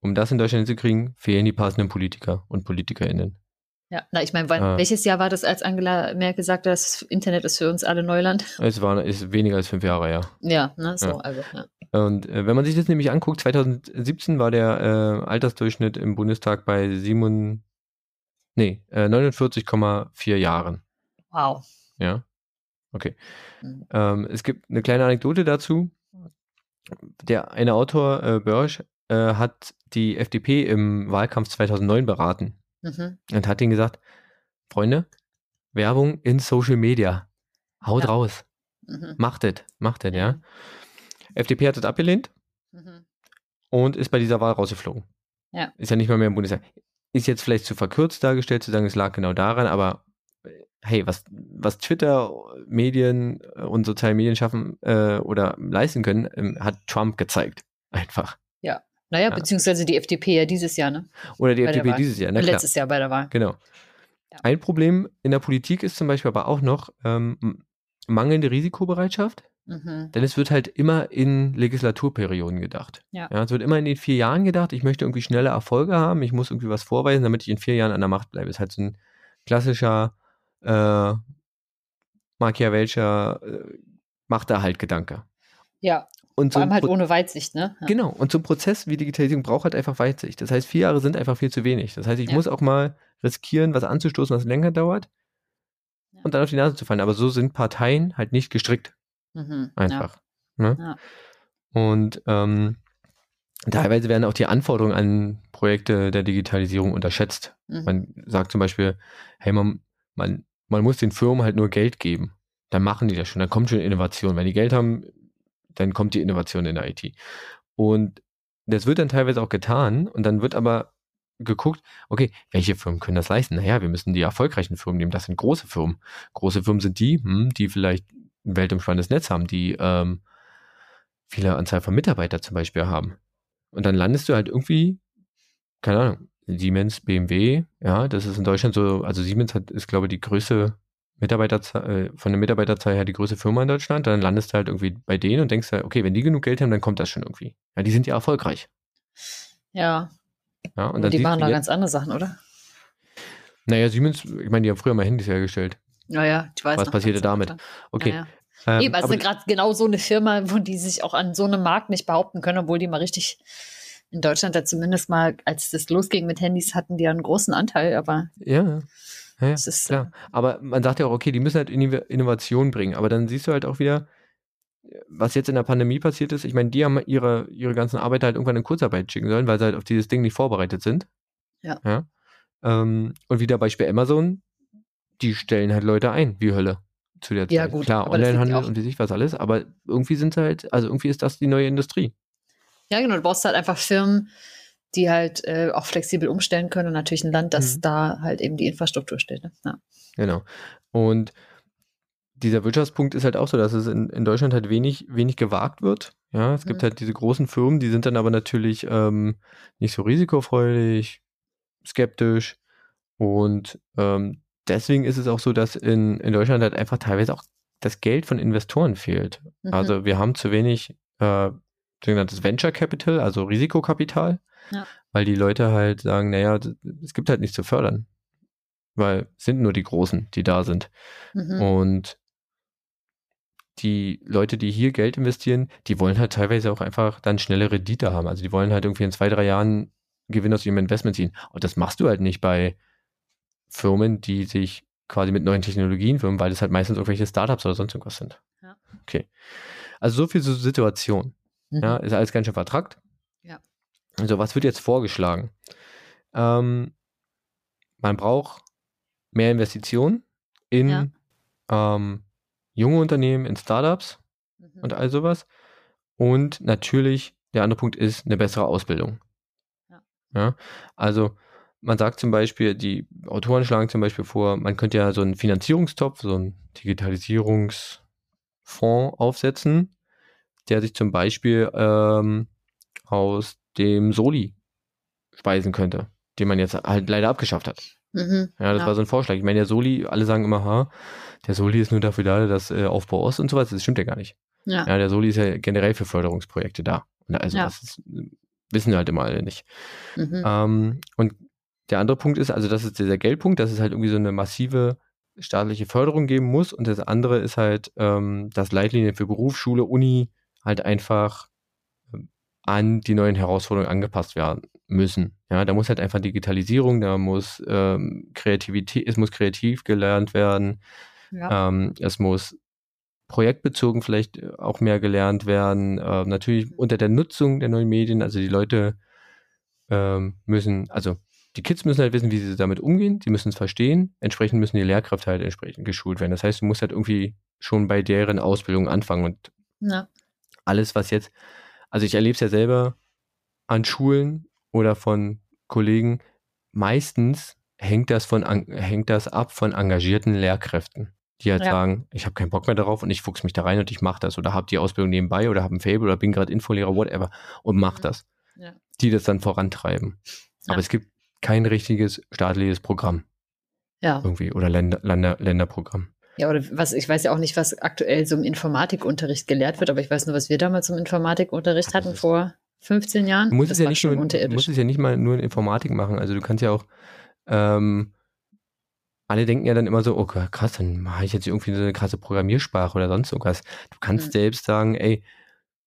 um das in Deutschland hinzukriegen, fehlen die passenden Politiker und PolitikerInnen. Ja, na, ich meine, äh, welches Jahr war das, als Angela Merkel sagte, das Internet ist für uns alle Neuland? [LAUGHS] Es war ist weniger als fünf Jahre, ja. Ja, ne, so, ja. also, ja. Und äh, wenn man sich das nämlich anguckt, 2017 war der äh, Altersdurchschnitt im Bundestag bei 7, Nee, äh, 49,4 Jahren. Wow. Ja. Okay. Mhm. Ähm, es gibt eine kleine Anekdote dazu. Der eine Autor, äh, Börsch, äh, hat die FDP im Wahlkampf 2009 beraten mhm. und hat ihnen gesagt: Freunde, Werbung in Social Media. Haut ja. raus. Mhm. Macht es, macht es, ja. FDP hat das abgelehnt mhm. und ist bei dieser Wahl rausgeflogen. Ja. Ist ja nicht mal mehr im Bundestag ist jetzt vielleicht zu verkürzt dargestellt, zu sagen, es lag genau daran, aber hey, was, was Twitter, Medien äh, und soziale Medien schaffen äh, oder leisten können, ähm, hat Trump gezeigt. [LAUGHS] Einfach. Ja. Naja, beziehungsweise die FDP ja dieses Jahr, ne? Oder die Bei FDP dieses Jahr, klar. Letztes Jahr bei der Wahl. Genau. Ja. Ein Problem in der Politik ist zum Beispiel aber auch noch ähm, mangelnde Risikobereitschaft. Mhm. Denn es wird halt immer in Legislaturperioden gedacht. Ja. es wird immer in den vier Jahren gedacht, ich möchte irgendwie schnelle Erfolge haben, ich muss irgendwie was vorweisen, damit ich in vier Jahren an der Macht bleibe. Ist halt so ein klassischer äh, Machiavellscher äh, Machterhalt-Gedanke. Ja, Und so vor ein allem halt Pro- ohne Weitsicht, ne? Ja. Genau, und so ein Prozess wie Digitalisierung braucht halt einfach Weitsicht. Das heißt, vier Jahre sind einfach viel zu wenig. Das heißt, ich Ja. muss auch mal riskieren, was anzustoßen, was länger dauert Ja. und dann auf die Nase zu fallen. Aber so sind Parteien halt nicht gestrickt. Mhm. einfach. Ne? Ja. Und ähm, teilweise werden auch die Anforderungen an Projekte der Digitalisierung unterschätzt. Ja. Mhm. Man sagt zum Beispiel, hey, man, man, man muss den Firmen halt nur Geld geben. Dann machen die das schon, dann kommt schon Innovation. Wenn die Geld haben, dann kommt die Innovation in der IT. Und das wird dann teilweise auch getan und dann wird aber geguckt, okay, welche Firmen können das leisten? Naja, wir müssen die erfolgreichen Firmen nehmen. Das sind große Firmen. Große Firmen sind die, hm, die vielleicht ein weltumspannendes Netz haben, die ähm, viele Anzahl von Mitarbeitern zum Beispiel haben. Und dann landest du halt irgendwie, keine Ahnung, Siemens, BMW, ja, das ist in Deutschland so, also Siemens hat, ist, glaube ich, die größte Mitarbeiterzahl, äh, von der Mitarbeiterzahl her die größte Firma in Deutschland. Dann landest du halt irgendwie bei denen und denkst halt, okay, wenn die genug Geld haben, dann kommt das schon irgendwie. Ja, die sind ja erfolgreich. ja. Ja, und Und die machen da ganz andere Sachen, oder? naja, Siemens, ich meine, die haben früher mal Handys hergestellt. Naja, ich weiß Was noch, passierte damit? klar. Okay. Ja, Ähm. Eben, also gerade genau so eine Firma, wo die sich auch an so einem Markt nicht behaupten können, obwohl die mal richtig in Deutschland da zumindest mal, als das losging mit Handys, hatten die ja einen großen Anteil, aber ja, ja, es ist klar. Aber man sagt ja auch, okay, die müssen halt Inno- Innovation bringen. Aber dann siehst du halt auch wieder, was jetzt in der Pandemie passiert ist. Ich meine, die haben ihre, ihre ganzen Arbeiter halt irgendwann in Kurzarbeit schicken sollen, weil sie halt auf dieses Ding nicht vorbereitet sind. Ja. ja? Ähm, und wieder Beispiel Amazon, die stellen halt Leute ein, wie Hölle. Zu der Zeit. Ja, gut, Klar, Onlinehandel und wie sich was alles, aber irgendwie sind sie halt, also irgendwie ist das die neue Industrie. Ja, genau. Du brauchst halt einfach Firmen, die halt äh, auch flexibel umstellen können und natürlich ein Land, das Mhm. da halt eben die Infrastruktur steht. Ne? Ja. Genau. Und dieser Wirtschaftspunkt ist halt auch so, dass es in, in Deutschland halt wenig, wenig gewagt wird. Ja, es gibt Mhm. halt diese großen Firmen, die sind dann aber natürlich ähm, nicht so risikofreudig, skeptisch. Und ähm, deswegen ist es auch so, dass in, in Deutschland halt einfach teilweise auch das Geld von Investoren fehlt. Mhm. Also wir haben zu wenig äh, sogenanntes Venture Capital, also Risikokapital, Ja. weil die Leute halt sagen, naja, es gibt halt nichts zu fördern. Weil es sind nur die Großen, die da sind. Mhm. Und die Leute, die hier Geld investieren, die wollen halt teilweise auch einfach dann schnelle Rendite haben. Also die wollen halt irgendwie in zwei, drei Jahren Gewinn aus ihrem Investment ziehen. Und das machst du halt nicht bei Firmen, die sich quasi mit neuen Technologien firmen, weil das halt meistens irgendwelche Startups oder sonst irgendwas sind. Ja. Okay. Also so viel zur Situation. Mhm. Ja, ist alles ganz schön vertrackt. Ja. Also was wird jetzt vorgeschlagen? Ähm, man braucht mehr Investitionen in Ja. ähm, junge Unternehmen, in Startups Mhm. und all sowas. Und natürlich, der andere Punkt ist eine bessere Ausbildung. Ja. Ja, also man sagt zum Beispiel, die Autoren schlagen zum Beispiel vor, man könnte ja so einen Finanzierungstopf, so einen Digitalisierungsfonds aufsetzen, der sich zum Beispiel ähm, aus dem Soli speisen könnte, den man jetzt halt leider abgeschafft hat. Mhm. Ja, das Ja. war so ein Vorschlag. Ich meine, der Soli, alle sagen immer, ha, der Soli ist nur dafür da, dass äh, Aufbau Ost und sowas. Das stimmt ja gar nicht. Ja. Ja, der Soli ist ja generell für Förderungsprojekte da. Und also Ja. das ist, wissen halt immer alle nicht. Mhm. Ähm, und der andere Punkt ist, also das ist dieser Geldpunkt, dass es halt irgendwie so eine massive staatliche Förderung geben muss. Und das andere ist halt, ähm, dass Leitlinien für Berufsschule, Uni halt einfach ähm, an die neuen Herausforderungen angepasst werden müssen. Ja, da muss halt einfach Digitalisierung, da muss ähm, Kreativität, es muss kreativ gelernt werden, ja. ähm, es muss projektbezogen vielleicht auch mehr gelernt werden. Äh, natürlich unter der Nutzung der neuen Medien. Also die Leute ähm, müssen, also die Kids müssen halt wissen, wie sie damit umgehen. Sie müssen es verstehen. Entsprechend müssen die Lehrkräfte halt entsprechend geschult werden. Das heißt, du musst halt irgendwie schon bei deren Ausbildung anfangen und ja. alles, was jetzt, also ich erlebe es ja selber an Schulen oder von Kollegen, meistens hängt das von hängt das ab von engagierten Lehrkräften, die halt Ja. sagen, ich habe keinen Bock mehr darauf und ich fuchs mich da rein und ich mache das oder habe die Ausbildung nebenbei oder habe ein Fable oder bin gerade Infolehrer, whatever und mach Mhm. das. Ja. die das dann vorantreiben. Aber es gibt kein richtiges staatliches Programm Ja. irgendwie oder Länder, Länder, Länderprogramm. Ja, oder was, ich weiß ja auch nicht, was aktuell so im Informatikunterricht gelehrt wird, aber ich weiß nur, was wir damals im Informatikunterricht hatten vor 15 Jahren. Du musst, das es ja nicht nur, musst es ja nicht mal nur in Informatik machen. Also du kannst ja auch, ähm, alle denken ja dann immer so, oh krass, dann mache ich jetzt irgendwie so eine krasse Programmiersprache oder sonst irgendwas. Du kannst Mhm. selbst sagen, ey,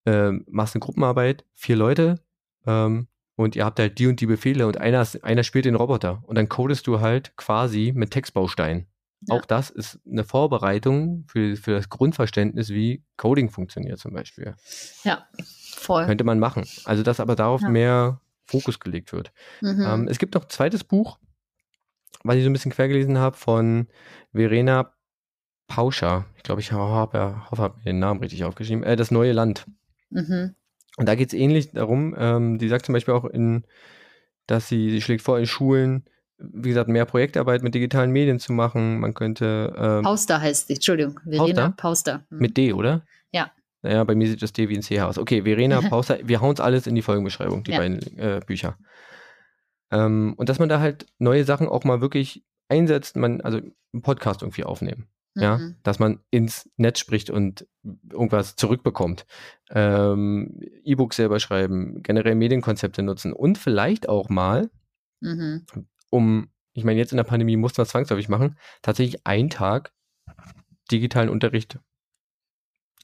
ähm, machst eine Gruppenarbeit, vier Leute, ähm, und ihr habt halt die und die Befehle und einer, einer spielt den Roboter und dann codest du halt quasi mit Textbausteinen. Ja. Auch das ist eine Vorbereitung für, für das Grundverständnis, wie Coding funktioniert zum Beispiel. Ja, voll. Könnte man machen. Also, dass aber darauf Ja. mehr Fokus gelegt wird. Mhm. Ähm, es gibt noch ein zweites Buch, was ich so ein bisschen quer gelesen habe, von Verena Pauscher. Ich glaube, ich hoffe, habe mir den Namen richtig aufgeschrieben. Äh, das neue Land. mhm. Und da geht es ähnlich darum, ähm, die sagt zum Beispiel auch, in, dass sie, sie schlägt vor, in Schulen, wie gesagt, mehr Projektarbeit mit digitalen Medien zu machen. Man könnte ähm, Pauster heißt sie, Entschuldigung, Verena Pauster. Mhm. mit D, oder? Ja. Naja, bei mir sieht das D wie ein CH aus. Okay, Verena [LAUGHS] Pauster, wir hauen es alles in die Folgenbeschreibung, die Ja. beiden äh, Bücher. Ähm, und dass man da halt neue Sachen auch mal wirklich einsetzt, man, also einen Podcast irgendwie aufnehmen. Ja, Mhm. dass man ins Netz spricht und irgendwas zurückbekommt. Ähm, E-Books selber schreiben, generell Medienkonzepte nutzen und vielleicht auch mal, Mhm. um, ich meine, jetzt in der Pandemie muss man es zwangsläufig machen, tatsächlich einen Tag digitalen Unterricht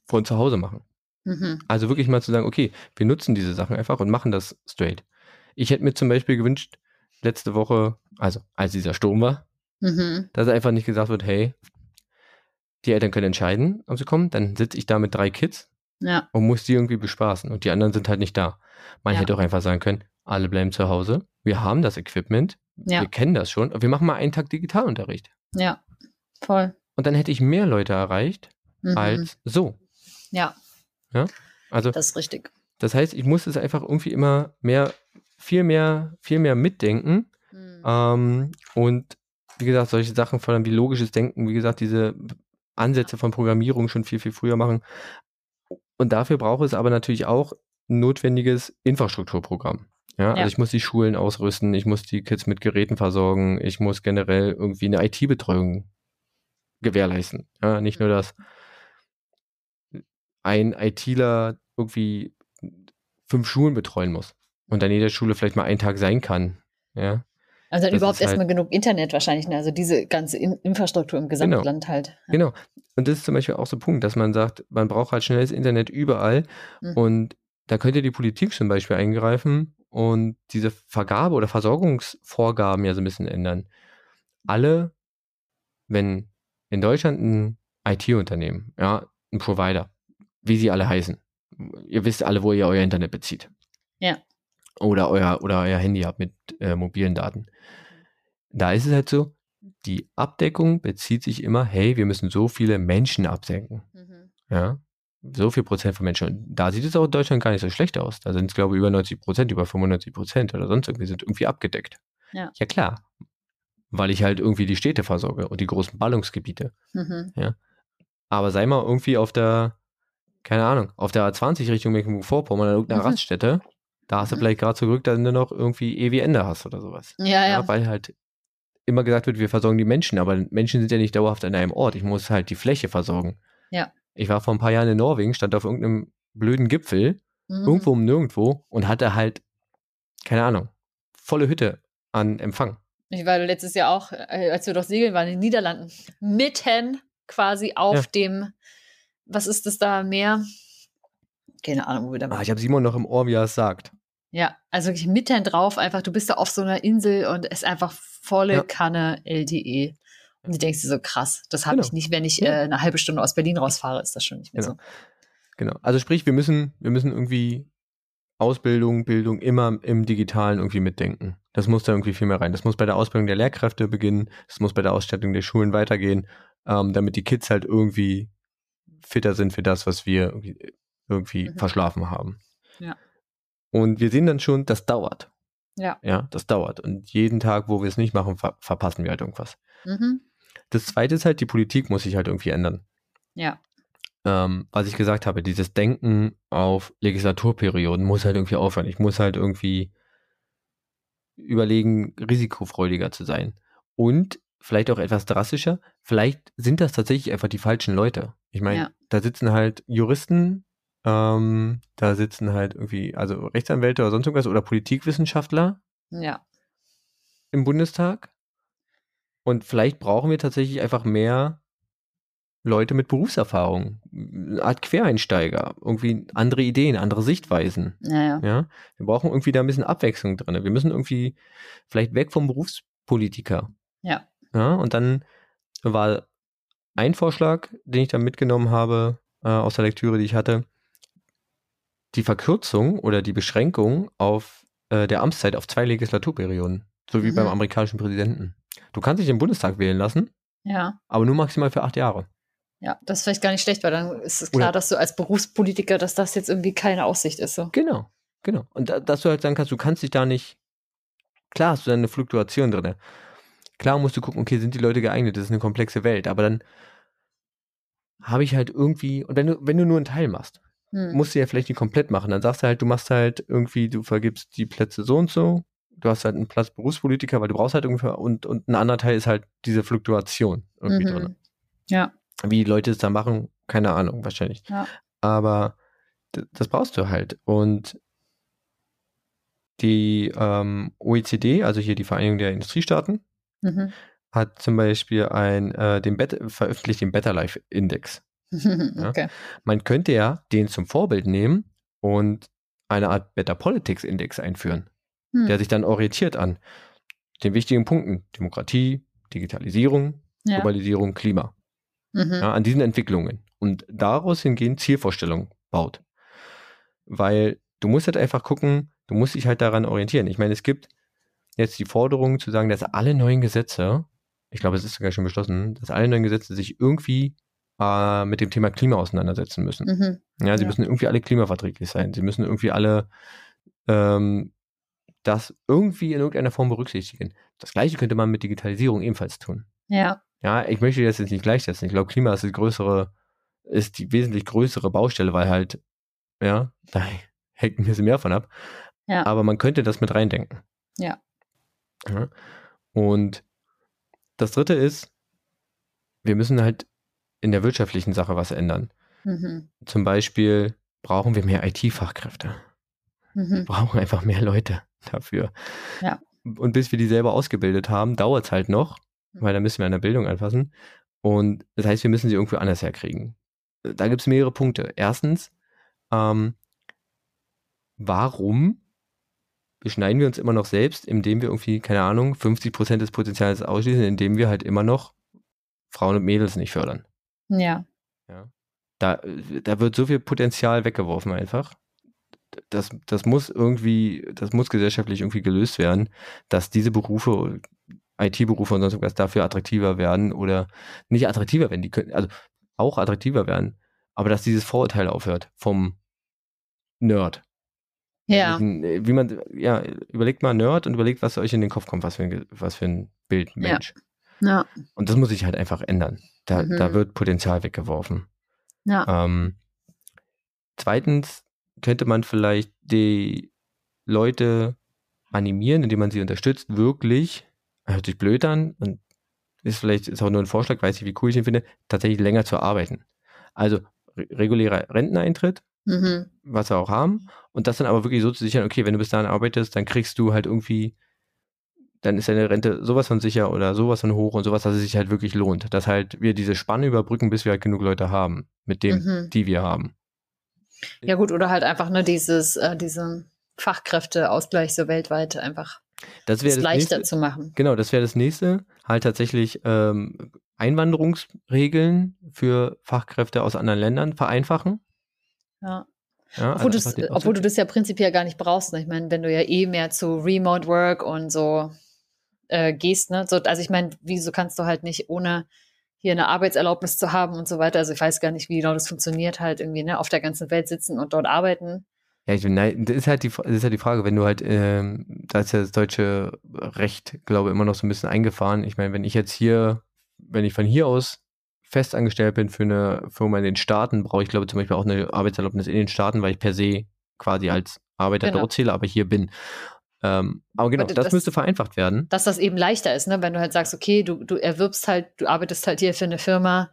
von zu Hause machen. Mhm. Also wirklich mal zu sagen, okay, wir nutzen diese Sachen einfach und machen das straight. Ich hätte mir zum Beispiel gewünscht, letzte Woche, also als dieser Sturm war, Mhm. dass einfach nicht gesagt wird, hey, die Eltern können entscheiden, ob sie kommen, dann sitze ich da mit drei Kids Ja, und muss die irgendwie bespaßen und die anderen sind halt nicht da. Man Ja. hätte auch einfach sagen können, alle bleiben zu Hause, wir haben das Equipment, Ja. wir kennen das schon, wir machen mal einen Tag Digitalunterricht. ja, voll. Und dann hätte ich mehr Leute erreicht Mhm. als so. Ja, Also das ist richtig. das heißt, ich muss es einfach irgendwie immer mehr, viel mehr, viel mehr mitdenken Mhm. Ähm, und wie gesagt, solche Sachen vor allem wie logisches Denken, wie gesagt, diese Ansätze von Programmierung schon viel, viel früher machen. Und dafür braucht es aber natürlich auch ein notwendiges Infrastrukturprogramm. Ja, also Ja. ich muss die Schulen ausrüsten, ich muss die Kids mit Geräten versorgen, ich muss generell irgendwie eine IT-Betreuung gewährleisten. Ja, nicht nur, dass ein ITler irgendwie fünf Schulen betreuen muss und an jeder Schule vielleicht mal einen Tag sein kann. Ja, Also dann das überhaupt halt- erstmal genug Internet wahrscheinlich, ne? also diese ganze In Infrastruktur im Gesamtland halt. Ja. Genau. Und das ist zum Beispiel auch so ein Punkt, dass man sagt, man braucht halt schnelles Internet überall. Mhm. Und da könnte die Politik zum Beispiel eingreifen und diese Vergabe- oder Versorgungsvorgaben ja so ein bisschen ändern. Alle, wenn in Deutschland ein IT-Unternehmen, ja, ein Provider, wie sie alle heißen, ihr wisst alle, wo ihr euer Internet bezieht. Ja. Oder euer, oder euer Handy habt mit äh, mobilen Daten. Da ist es halt so, die Abdeckung bezieht sich immer, hey, wir müssen so viele Menschen abdecken. Mhm. Ja. So viel Prozent von Menschen. Und da sieht es auch in Deutschland gar nicht so schlecht aus. Da sind es, glaube ich, über 90 Prozent, über 95 Prozent oder sonst irgendwie sind irgendwie abgedeckt. Ja. ja, klar. Weil ich halt irgendwie die Städte versorge und die großen Ballungsgebiete. Mhm. Aber sei mal irgendwie auf der, keine Ahnung, auf der A20 Richtung Mecklenburg-Vorpommern an irgendeiner Mhm. Raststätte, da hast du Mhm. vielleicht gerade so Glück, dass du noch irgendwie ewig Ende hast oder sowas. Ja, ja. weil halt immer gesagt wird, wir versorgen die Menschen, aber Menschen sind ja nicht dauerhaft an einem Ort. Ich muss halt die Fläche versorgen. Ja. Ich war vor ein paar Jahren in Norwegen, stand auf irgendeinem blöden Gipfel, Mhm. irgendwo um nirgendwo und hatte halt, keine Ahnung, volle Hütte an Empfang. Ich war letztes Jahr auch, äh, als wir doch segeln waren in den Niederlanden, mitten quasi auf Ja. dem, was ist das da, Meer? Keine Ahnung, wo wir da Ah, waren. ich habe Simon noch im Ohr, wie er es sagt. Ja, also wirklich mitten drauf, einfach, du bist da auf so einer Insel und es ist einfach volle Ja. Kanne LTE. Und du denkst dir so, krass, das habe Genau. ich nicht, wenn ich Ja. äh, eine halbe Stunde aus Berlin rausfahre, ist das schon nicht mehr Genau. Genau. Also sprich, wir müssen, wir müssen irgendwie Ausbildung, Bildung immer im Digitalen irgendwie mitdenken. Das muss da irgendwie viel mehr rein. Das muss bei der Ausbildung der Lehrkräfte beginnen, das muss bei der Ausstattung der Schulen weitergehen, ähm, damit die Kids halt irgendwie fitter sind für das, was wir irgendwie, irgendwie Mhm. verschlafen haben. Ja. Und wir sehen dann schon, das dauert. Ja. Ja, das dauert. Und jeden Tag, wo wir es nicht machen, ver verpassen wir halt irgendwas. Mhm. Das zweite ist halt, die Politik muss sich halt irgendwie ändern. Ja. ähm, was ich gesagt habe, dieses Denken auf Legislaturperioden muss halt irgendwie aufhören. Ich muss halt irgendwie überlegen, risikofreudiger zu sein. Und vielleicht auch etwas drastischer, vielleicht sind das tatsächlich einfach die falschen Leute. Ich meine, ja. da sitzen halt Juristen, ähm, da sitzen halt irgendwie, also Rechtsanwälte oder sonst irgendwas oder Politikwissenschaftler. Ja. Im Bundestag. Und vielleicht brauchen wir tatsächlich einfach mehr Leute mit Berufserfahrung, eine Art Quereinsteiger, irgendwie andere Ideen, andere Sichtweisen. Ja, ja. Wir brauchen irgendwie da ein bisschen Abwechslung drin. Wir müssen irgendwie vielleicht weg vom Berufspolitiker. Ja. Ja, und dann war ein Vorschlag, den ich da mitgenommen habe äh, aus der Lektüre, die ich hatte, die Verkürzung oder die Beschränkung auf äh, der Amtszeit auf zwei Legislaturperioden, so wie mhm. beim amerikanischen Präsidenten. Du kannst dich im Bundestag wählen lassen, ja. aber nur maximal für acht Jahre. Ja, das ist vielleicht gar nicht schlecht, weil dann ist es klar, Oder dass du als Berufspolitiker, dass das jetzt irgendwie keine Aussicht ist. So. Genau, genau. Und da, dass du halt sagen kannst, du kannst dich da nicht, klar hast du da eine Fluktuation drin. Klar musst du gucken, okay, sind die Leute geeignet, das ist eine komplexe Welt, aber dann habe ich halt irgendwie, und wenn du, wenn du nur einen Teil machst, hm. musst du ja vielleicht nicht komplett machen, dann sagst du halt, du machst halt irgendwie, du vergibst die Plätze so und so, du hast halt einen Platz Berufspolitiker, weil du brauchst halt ungefähr, und, und ein anderer Teil ist halt diese Fluktuation irgendwie mhm. drin. Ja. Wie die Leute es da machen, keine Ahnung, wahrscheinlich. Ja. Aber das brauchst du halt. Und die ähm, OECD, also hier die Vereinigung der Industriestaaten, mhm. hat zum Beispiel ein, äh, den Bet veröffentlicht den Better Life Index. [LAUGHS] okay. ja? Man könnte ja den zum Vorbild nehmen und eine Art Better Politics Index einführen, hm. der sich dann orientiert an den wichtigen Punkten Demokratie, Digitalisierung, ja. Globalisierung, Klima mhm. ja, an diesen Entwicklungen und daraus hingehend Zielvorstellungen baut. Weil du musst halt einfach gucken, du musst dich halt daran orientieren. Ich meine, es gibt jetzt die Forderung zu sagen, dass alle neuen Gesetze, ich glaube, es ist sogar schon beschlossen, dass alle neuen Gesetze sich irgendwie äh, mit dem Thema Klima auseinandersetzen müssen. Mhm. Ja, sie ja. müssen irgendwie alle klimaverträglich sein. Sie müssen irgendwie alle ähm, das irgendwie in irgendeiner Form berücksichtigen. Das gleiche könnte man mit Digitalisierung ebenfalls tun. Ja. Ja, ich möchte das jetzt nicht gleichsetzen. Ich glaube, Klima ist die größere, ist die wesentlich größere Baustelle, weil halt, ja, [LAUGHS] da hängt ein bisschen mehr von ab. Ja. Aber man könnte das mit reindenken. Ja. ja. Und das dritte ist, wir müssen halt in der wirtschaftlichen Sache was ändern. Mhm. Zum Beispiel brauchen wir mehr IT-Fachkräfte. Mhm. Wir brauchen einfach mehr Leute dafür. Ja. Und bis wir die selber ausgebildet haben, dauert es halt noch weil da müssen wir an der Bildung anfassen. Und das heißt, wir müssen sie irgendwo anders herkriegen. Da gibt es mehrere Punkte. Erstens, ähm, warum beschneiden wir uns immer noch selbst, indem wir irgendwie, keine Ahnung, 50 Prozent des Potenzials ausschließen, indem wir halt immer noch Frauen und Mädels nicht fördern? Ja. ja. Da, da wird so viel Potenzial weggeworfen einfach. Das, das muss irgendwie, das muss gesellschaftlich irgendwie gelöst werden, dass diese Berufe IT-Berufe und sonst was dafür attraktiver werden oder nicht attraktiver werden, die können, also auch attraktiver werden, aber dass dieses Vorurteil aufhört vom Nerd. Ja. Wie man, ja, überlegt mal Nerd und überlegt, was euch in den Kopf kommt, was für ein, was für ein Bild Mensch. Ja. ja. Und das muss sich halt einfach ändern. Da, mhm. da wird Potenzial weggeworfen. Ja. Ähm, zweitens könnte man vielleicht die Leute animieren, indem man sie unterstützt, wirklich hört sich blöd an und ist vielleicht ist auch nur ein Vorschlag, weiß ich, wie cool ich ihn finde, tatsächlich länger zu arbeiten. Also re regulärer Renteneintritt, mhm. was wir auch haben, und das dann aber wirklich so zu sichern, okay, wenn du bis dahin arbeitest, dann kriegst du halt irgendwie, dann ist deine Rente sowas von sicher oder sowas von hoch und sowas, dass es sich halt wirklich lohnt. Dass halt wir diese Spanne überbrücken, bis wir halt genug Leute haben, mit dem, mhm. die wir haben. Ja gut, oder halt einfach nur dieses, äh, diese Fachkräfteausgleich so weltweit einfach das das leichter nächste, zu machen. Genau, das wäre das nächste. Halt tatsächlich ähm, Einwanderungsregeln für Fachkräfte aus anderen Ländern vereinfachen. Ja. ja obwohl, also obwohl du das ja prinzipiell gar nicht brauchst. Ne? Ich meine, wenn du ja eh mehr zu Remote Work und so äh, gehst, ne? So, also ich meine, wieso kannst du halt nicht ohne hier eine Arbeitserlaubnis zu haben und so weiter. Also ich weiß gar nicht, wie genau das funktioniert, halt irgendwie, ne, auf der ganzen Welt sitzen und dort arbeiten. Ja, ich, nein, das ist halt die, das ist halt die Frage, wenn du halt, ähm, da ist ja das deutsche Recht, glaube ich, immer noch so ein bisschen eingefahren. Ich meine, wenn ich jetzt hier, wenn ich von hier aus festangestellt bin für eine Firma in den Staaten, brauche ich, glaube ich, zum Beispiel auch eine Arbeitserlaubnis in den Staaten, weil ich per se quasi als Arbeiter genau. dort zähle, aber hier bin. Ähm, aber genau, das, das, müsste vereinfacht werden. Dass das eben leichter ist, ne? wenn du halt sagst, okay, du, du erwirbst halt, du arbeitest halt hier für eine Firma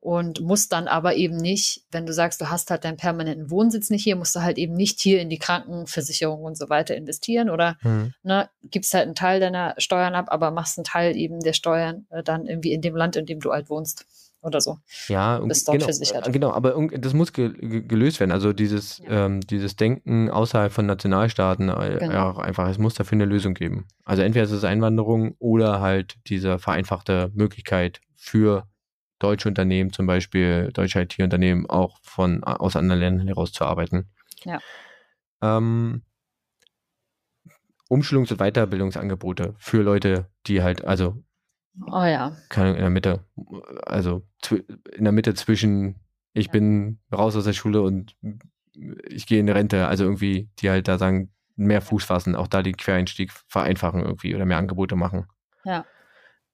und musst dann aber eben nicht, wenn du sagst, du hast halt deinen permanenten Wohnsitz nicht hier, musst du halt eben nicht hier in die Krankenversicherung und so weiter investieren oder mhm. ne, gibst halt einen Teil deiner Steuern ab, aber machst einen Teil eben der Steuern äh, dann irgendwie in dem Land, in dem du halt wohnst oder so. Ja, bist dort genau, versichert. Äh, genau, aber das muss gelöst werden. Also dieses, ja. ähm, dieses Denken außerhalb von Nationalstaaten, äh, genau. ja, einfach, es muss dafür eine Lösung geben. Also entweder ist es Einwanderung oder halt diese vereinfachte Möglichkeit für deutsche Unternehmen, zum Beispiel deutsche IT-Unternehmen, auch von aus anderen Ländern heraus zu arbeiten. Ja. Ähm, Umschulungs- und Weiterbildungsangebote für Leute, die halt, also Oh ja. in der Mitte, also in der Mitte zwischen ich ja. bin raus aus der Schule und ich gehe in die Rente, also irgendwie, die halt da sagen, mehr Fuß fassen, auch da den Quereinstieg vereinfachen irgendwie oder mehr Angebote machen. Ja.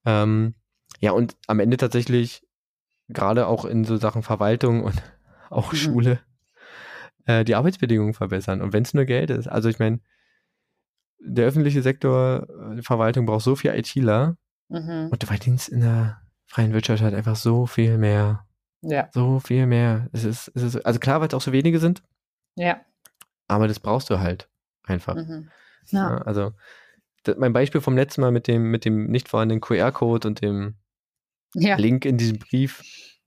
Ähm, ja, und am Ende tatsächlich, gerade auch in so Sachen Verwaltung [LAUGHS] und auch mhm. Schule, äh, die Arbeitsbedingungen verbessern. Und wenn es nur Geld ist. Also ich meine, der öffentliche Sektor, die Verwaltung braucht so viel ITler, Mhm. Und du verdienst in der freien Wirtschaft halt einfach so viel mehr. Ja. So viel mehr. Es ist, es ist, also klar, weil es auch so wenige sind. Ja. Aber das brauchst du halt einfach. Mhm. Ja. ja. Also, das, mein Beispiel vom letzten Mal mit dem, mit dem nicht vorhandenen QR-Code und dem ja. Link in diesem Brief.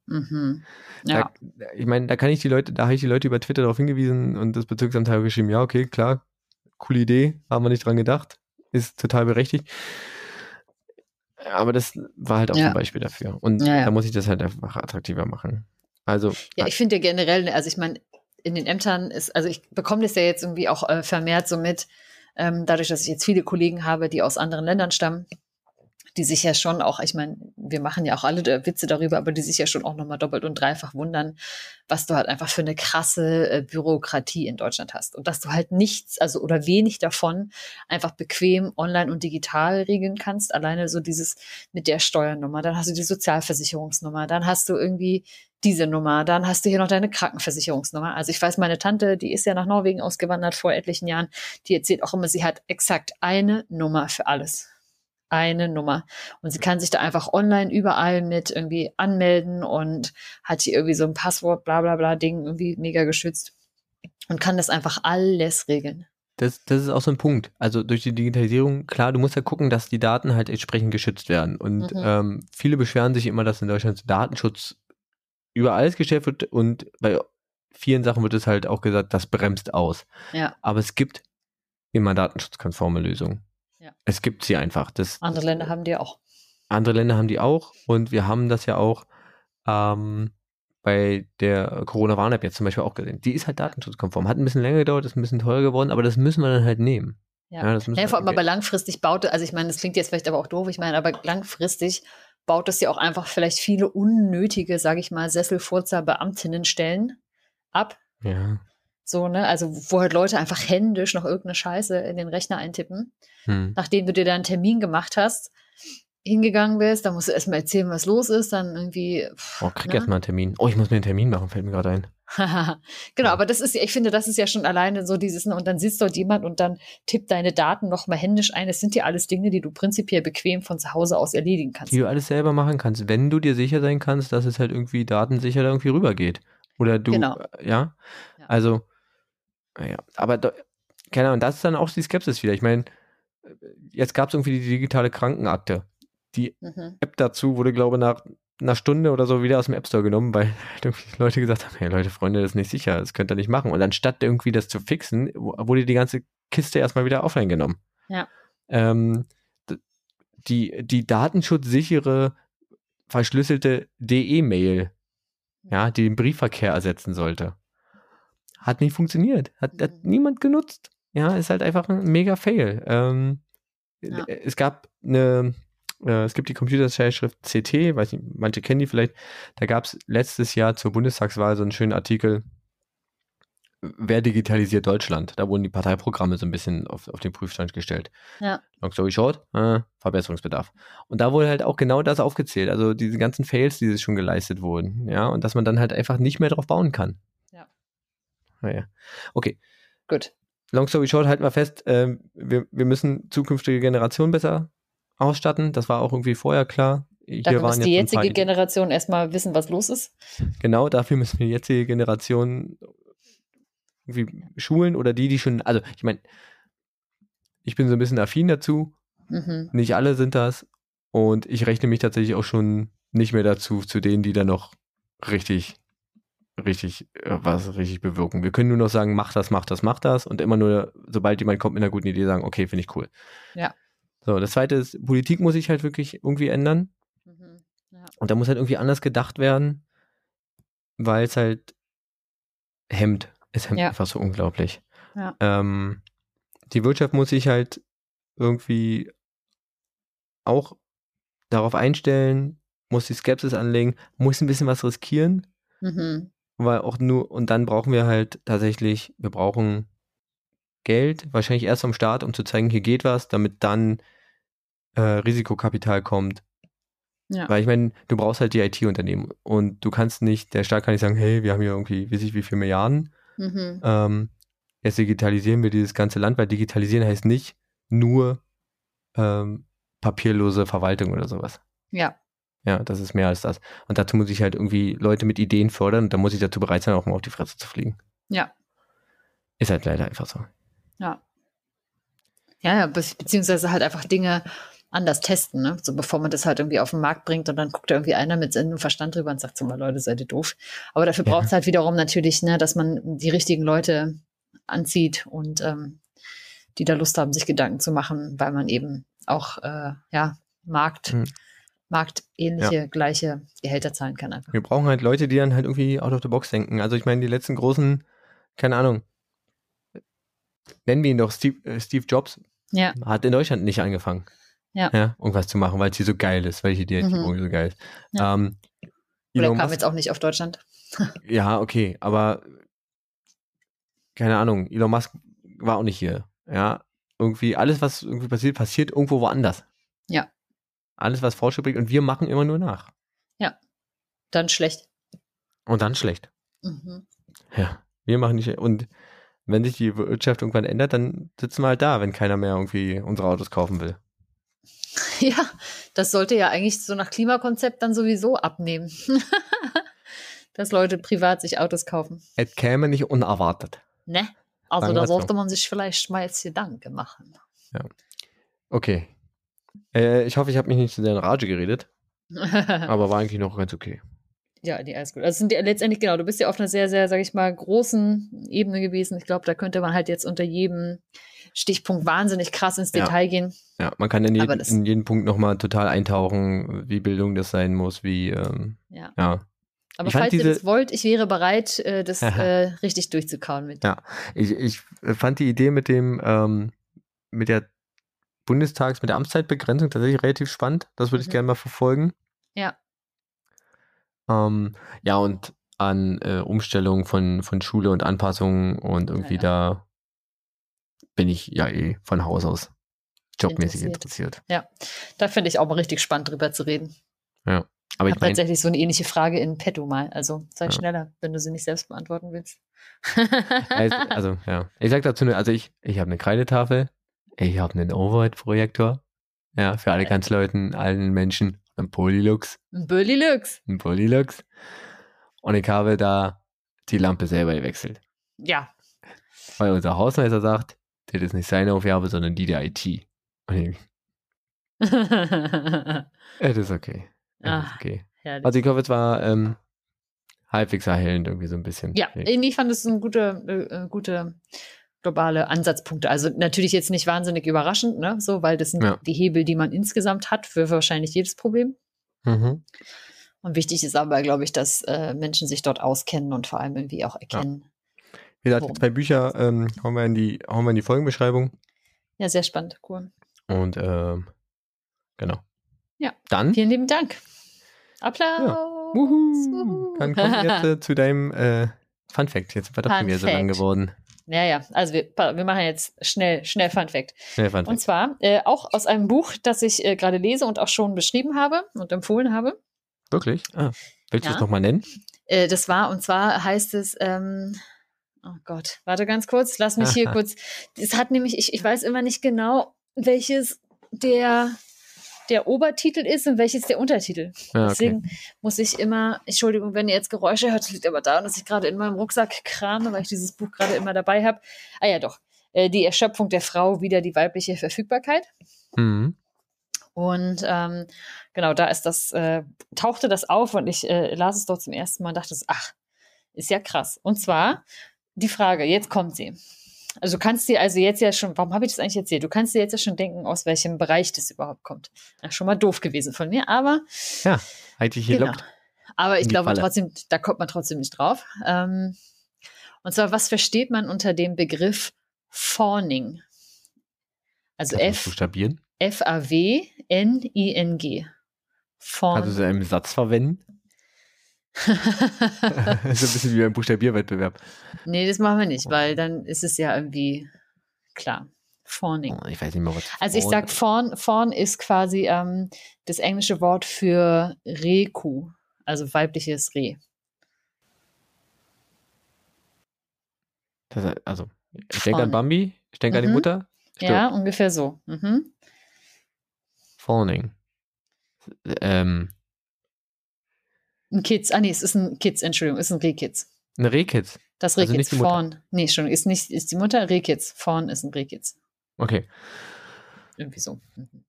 Mhm. Ja. Da, ich meine, da kann ich die Leute, da habe ich die Leute über Twitter darauf hingewiesen und das Bezirksamt hat geschrieben, ja, okay, klar, coole Idee, haben wir nicht dran gedacht, ist total berechtigt. Aber das war halt auch ja. ein Beispiel dafür. Und ja, ja. da muss ich das halt einfach attraktiver machen. Also. Ja, ich finde ja generell, also ich meine, in den Ämtern ist, also ich bekomme das ja jetzt irgendwie auch äh, vermehrt so mit, ähm, dadurch, dass ich jetzt viele Kollegen habe, die aus anderen Ländern stammen die sich ja schon auch, ich meine, wir machen ja auch alle Witze darüber, aber die sich ja schon auch nochmal doppelt und dreifach wundern, was du halt einfach für eine krasse äh, Bürokratie in Deutschland hast. Und dass du halt nichts, also oder wenig davon einfach bequem online und digital regeln kannst. Alleine so dieses mit der Steuernummer, dann hast du die Sozialversicherungsnummer, dann hast du irgendwie diese Nummer, dann hast du hier noch deine Krankenversicherungsnummer. Also ich weiß, meine Tante, die ist ja nach Norwegen ausgewandert vor etlichen Jahren, die erzählt auch immer, sie hat exakt eine Nummer für alles eine Nummer. Und sie kann sich da einfach online überall mit irgendwie anmelden und hat hier irgendwie so ein Passwort, bla bla bla Ding, irgendwie mega geschützt und kann das einfach alles regeln. Das, das ist auch so ein Punkt. Also durch die Digitalisierung, klar, du musst ja gucken, dass die Daten halt entsprechend geschützt werden. Und mhm. ähm, viele beschweren sich immer, dass in Deutschland Datenschutz über alles gestellt wird und bei vielen Sachen wird es halt auch gesagt, das bremst aus. Ja. Aber es gibt immer datenschutzkonforme Lösungen. Ja. Es gibt sie einfach. Das, andere Länder haben die auch. Andere Länder haben die auch und wir haben das ja auch ähm, bei der Corona-Warn-App jetzt zum Beispiel auch gesehen. Die ist halt datenschutzkonform. Hat ein bisschen länger gedauert, ist ein bisschen teurer geworden, aber das müssen wir dann halt nehmen. Ja, ja das müssen ja, vor allem aber langfristig baut, also ich meine, das klingt jetzt vielleicht aber auch doof, ich meine, aber langfristig baut das ja auch einfach vielleicht viele unnötige, sage ich mal, Sesselfurzer Beamtinnenstellen ab. Ja. So, ne? Also, wo halt Leute einfach händisch noch irgendeine Scheiße in den Rechner eintippen. Hm. Nachdem du dir da einen Termin gemacht hast, hingegangen bist, dann musst du erstmal erzählen, was los ist, dann irgendwie. Pff, oh, krieg ne? erstmal einen Termin. Oh, ich muss mir einen Termin machen, fällt mir gerade ein. [LAUGHS] genau, aber das ist, ich finde, das ist ja schon alleine so dieses, ne, und dann sitzt dort jemand und dann tippt deine Daten nochmal händisch ein. Das sind ja alles Dinge, die du prinzipiell bequem von zu Hause aus erledigen kannst. Die du alles selber machen kannst, wenn du dir sicher sein kannst, dass es halt irgendwie datensicher da irgendwie rübergeht. Oder du, genau. ja? ja. Also, naja, aber da, keine Ahnung, das ist dann auch die Skepsis wieder. Ich meine, jetzt gab es irgendwie die digitale Krankenakte. Die mhm. App dazu wurde, glaube ich, nach einer Stunde oder so wieder aus dem App Store genommen, weil [LAUGHS] halt irgendwie Leute gesagt haben, hey Leute, Freunde, das ist nicht sicher, das könnt ihr nicht machen. Und anstatt irgendwie das zu fixen, wurde die ganze Kiste erstmal wieder offline genommen. Ja. Ähm, die, die datenschutzsichere, verschlüsselte DE-Mail, ja, die den Briefverkehr ersetzen sollte. Hat nicht funktioniert. Hat, hat mhm. niemand genutzt. Ja, ist halt einfach ein mega Fail. Ähm, ja. Es gab eine, äh, es gibt die Computerzeitschrift CT, weiß nicht, manche kennen die vielleicht. Da gab es letztes Jahr zur Bundestagswahl so einen schönen Artikel. wer digitalisiert Deutschland? Da wurden die Parteiprogramme so ein bisschen auf, auf den Prüfstand gestellt. Ja. Long story short, äh, Verbesserungsbedarf. Und da wurde halt auch genau das aufgezählt, also diese ganzen Fails, die schon geleistet wurden, ja, und dass man dann halt einfach nicht mehr drauf bauen kann. Ja. Naja. Okay. Gut. Long story short, halten wir fest, äh, wir, wir müssen zukünftige Generationen besser ausstatten. Das war auch irgendwie vorher klar. Hier Dafür muss die jetzige Generation erstmal wissen, was los ist. Genau, dafür müssen wir die jetzige Generation irgendwie schulen oder die, die schon, also ich meine, ich bin so ein bisschen affin dazu, Mhm. nicht alle sind das und ich rechne mich tatsächlich auch schon nicht mehr dazu, zu denen, die da noch richtig, richtig, äh, was richtig bewirken. Wir können nur noch sagen, mach das, mach das, mach das und immer nur, sobald jemand kommt mit einer guten Idee, sagen, okay, finde ich cool. Ja. So, das zweite ist, Politik muss sich halt wirklich irgendwie ändern. Mhm. Ja. Und da muss halt irgendwie anders gedacht werden, weil es halt hemmt. Es hemmt Ja. einfach so unglaublich. Ja. Ähm, die Wirtschaft muss sich halt irgendwie auch darauf einstellen, muss die Skepsis anlegen, muss ein bisschen was riskieren, Mhm. Weil auch nur, und dann brauchen wir halt tatsächlich, wir brauchen Geld, wahrscheinlich erst vom Staat, um zu zeigen, hier geht was, damit dann äh, Risikokapital kommt, Ja. weil ich meine, du brauchst halt die IT-Unternehmen und du kannst nicht, der Staat kann nicht sagen, hey, wir haben hier irgendwie, weiß ich wie viele Milliarden, Mhm. ähm, jetzt digitalisieren wir dieses ganze Land, weil digitalisieren heißt nicht nur ähm, papierlose Verwaltung oder sowas. Ja. Ja, das ist mehr als das. Und dazu muss ich halt irgendwie Leute mit Ideen fördern und da muss ich dazu bereit sein, auch mal auf die Fresse zu fliegen. Ja. Ist halt leider einfach so. Ja. Ja, ja, be beziehungsweise halt einfach Dinge anders testen, ne? So bevor man das halt irgendwie auf den Markt bringt und dann guckt da irgendwie einer mit Sinn und Verstand drüber und sagt so mal, Leute, seid ihr doof. Aber dafür Ja. braucht es halt wiederum natürlich, ne, dass man die richtigen Leute anzieht und ähm, die da Lust haben, sich Gedanken zu machen, weil man eben auch äh, ja, Markt, Mhm. Marktähnliche, gleiche Gehälter zahlen kann einfach. Wir brauchen halt Leute, die dann halt irgendwie out of the box denken. Also ich meine, die letzten großen, keine Ahnung, nennen wir ihn doch Steve, äh, Steve Jobs, Ja. hat in Deutschland nicht angefangen. Ja. irgendwas zu machen, weil sie so geil ist, welche die Mhm. so geil ist. Ja. Ähm, Oder kam Musk- jetzt auch nicht auf Deutschland. [LAUGHS] Ja, okay, aber keine Ahnung, Elon Musk war auch nicht hier. Ja, irgendwie alles, was irgendwie passiert, passiert irgendwo woanders. Ja. Alles, was Fortschritt bringt und wir machen immer nur nach. Dann schlecht. Und dann schlecht. Mhm. Ja, wir machen nicht. Und wenn sich die Wirtschaft irgendwann ändert, dann sitzen wir halt da, wenn keiner mehr irgendwie unsere Autos kaufen will. [LAUGHS] Ja, das sollte ja eigentlich so nach Klimakonzept dann sowieso abnehmen. [LAUGHS] Dass Leute privat sich Autos kaufen. Es käme nicht unerwartet. Ne? Also da sollte man sich vielleicht mal jetzt Gedanken machen. Okay. Äh, ich hoffe, ich habe mich nicht zu sehr in Rage geredet, [LAUGHS] aber war eigentlich noch ganz okay. ja, die alles gut. Also sind ja letztendlich, genau, du bist ja auf einer sehr, sehr, sag ich mal, großen Ebene gewesen. Ich glaube, da könnte man halt jetzt unter jedem Stichpunkt wahnsinnig krass ins Ja. Detail gehen. Ja, man kann in, jeden, in jeden Punkt nochmal total eintauchen, wie Bildung das sein muss, wie, ähm, Ja. ja. Aber Ich falls ihr das wollt, ich wäre bereit, äh, das [LAUGHS] äh, richtig durchzukauen mit. Ja. Ich, ich fand die Idee mit dem, ähm, mit der Bundestags, mit der Amtszeitbegrenzung tatsächlich relativ spannend. Das würde ich Mhm. gerne mal verfolgen. Ja. Ähm, ja, und an äh, Umstellung von, von Schule und Anpassungen und irgendwie Ja, da bin ich ja eh von Haus aus jobmäßig Interessiert. interessiert. Da finde ich auch mal richtig spannend drüber zu reden. Aber Ich habe tatsächlich so eine ähnliche Frage in petto mal. Also sei Ja. schneller, wenn du sie nicht selbst beantworten willst. also ja, ich sag dazu nur, also ich, ich habe eine Kreidetafel, ich habe einen Overhead-Projektor, ja, für alle ganz Leuten, allen Menschen, ein Polylux, Ein Burly Lux. ein Polylux und ich habe da die Lampe selber gewechselt, Ja. weil unser Hausmeister sagt, das ist nicht seine Aufgabe, sondern die der IT. Und ich, [LAUGHS] es ist okay, es Ah, ist okay. herrlich. Also ich hoffe, es war ähm, halbwegs erhellend irgendwie so ein bisschen. ja, ich fand es ein guter, äh, äh, gute globale Ansatzpunkte. Also natürlich jetzt nicht wahnsinnig überraschend, ne? So, weil das sind Ja. die Hebel, die man insgesamt hat für wahrscheinlich jedes Problem. Mhm. Und wichtig ist aber, glaube ich, dass äh, Menschen sich dort auskennen und vor allem irgendwie auch erkennen. Wie gesagt, Worum zwei Bücher ähm, hauen, wir in die, hauen wir in die Folgenbeschreibung. Ja, sehr spannend, cool. Und ähm, genau. Ja. Dann, Vielen lieben Dank. Applaus. wuhu, Wuhu. dann kommen wir jetzt äh, zu deinem äh, Fun Fact, jetzt war schon wieder so lang geworden. Ja, ja, also wir, wir machen jetzt schnell, schnell Fun Fact. Schnell Fun Fact. Und zwar äh, auch aus einem Buch, das ich äh, gerade lese und auch schon beschrieben habe und empfohlen habe. Wirklich? Ah. Willst ja. du es nochmal nennen? Äh, das war, und zwar heißt es, ähm, oh Gott, warte ganz kurz, lass mich hier [LAUGHS] kurz. Es hat nämlich, ich, ich weiß immer nicht genau, welches der der Obertitel ist und welches der Untertitel. Ja, okay. Deswegen muss ich immer, Entschuldigung, wenn ihr jetzt Geräusche hört, liegt aber daran, dass ich gerade in meinem Rucksack krame, weil ich dieses Buch gerade immer dabei habe. Ah ja, doch. Äh, die Erschöpfung der Frau, wieder die weibliche Verfügbarkeit. Mhm. Und ähm, genau, da ist das, äh, tauchte das auf und ich äh, las es dort zum ersten Mal und dachte, ach, ist ja krass. Und zwar die Frage, jetzt kommt sie. Also du kannst dir also jetzt ja schon, warum habe ich das eigentlich erzählt? Du kannst dir jetzt ja schon denken, aus welchem Bereich das überhaupt kommt. Ja, schon mal doof gewesen von mir, aber. Ja, dich hier genau. Aber ich glaube trotzdem, da kommt man trotzdem nicht drauf. Ähm, und zwar, was versteht man unter dem Begriff Fawning? Also F. F-A-W-N-I-N-G. Fawn. Kannst du es in einem Satz verwenden? Das [LAUGHS] ist ein bisschen wie ein Buchstabierwettbewerb. Nee, das machen wir nicht, weil dann ist es ja irgendwie klar. Fawning. Ich weiß nicht mehr, was. Also ich sag Fawn, Fawn ist quasi ähm, das englische Wort für Rehkuh, also weibliches Reh. Das, also, ich denke an Bambi, ich denke mhm. an die mhm. Mutter. Stimmt. Ja, ungefähr so. Mhm. Fawning. Ähm, ein Kids, ah nee, es ist ein Kids, Entschuldigung, es ist ein Rehkids. Ein Rehkids? Das also Rehkids, also vorn. Nee, schon, ist nicht, ist die Mutter Rehkids, vorn ist ein Rehkids. Okay. Irgendwie so. Mhm.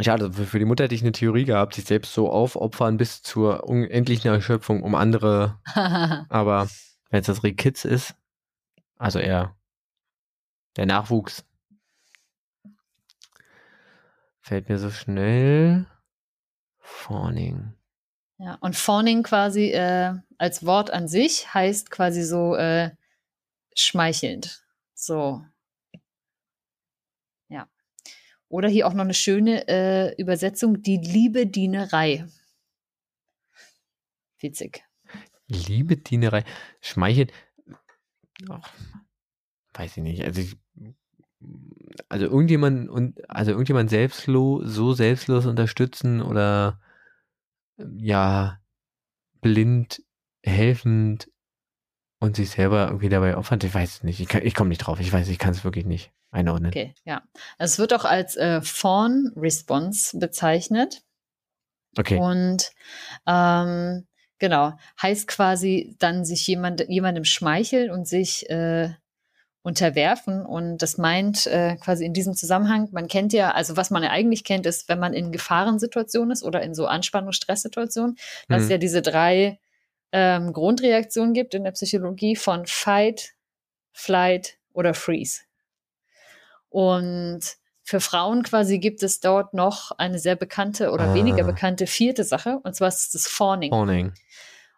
Schade, für die Mutter hätte ich eine Theorie gehabt, sich selbst so aufopfern bis zur unendlichen Erschöpfung, um andere. [LAUGHS] aber wenn es das Rehkids ist, also eher der Nachwuchs, fällt mir so schnell Fawning. Ja, und Fawning quasi äh, als Wort an sich heißt quasi so äh, schmeichelnd. So. Ja. Oder hier auch noch eine schöne äh, Übersetzung, die Liebe-Dienerei. Witzig. Liebe-Dienerei. Schmeichelt. Oh, weiß ich nicht. Also ich, also irgendjemand und also irgendjemand selbstlos, so selbstlos unterstützen oder ja, blind, helfend und sich selber irgendwie dabei opfern. Ich weiß es nicht. Ich, ich komme nicht drauf. Ich weiß, ich kann es wirklich nicht einordnen. Okay, ja. Es wird auch als äh, Fawn Response bezeichnet. Okay. Und ähm, genau, heißt quasi dann sich jemand, jemandem schmeicheln und sich äh, unterwerfen. Und das meint äh, quasi in diesem Zusammenhang, man kennt ja, also was man ja eigentlich kennt, ist, wenn man in Gefahrensituationen ist oder in so Anspannung, Stresssituationen, dass es mhm. ja diese drei ähm, Grundreaktionen gibt in der Psychologie von Fight, Flight oder Freeze. Und für Frauen quasi gibt es dort noch eine sehr bekannte oder ah. weniger bekannte vierte Sache, und zwar ist das Fawning. Fawning.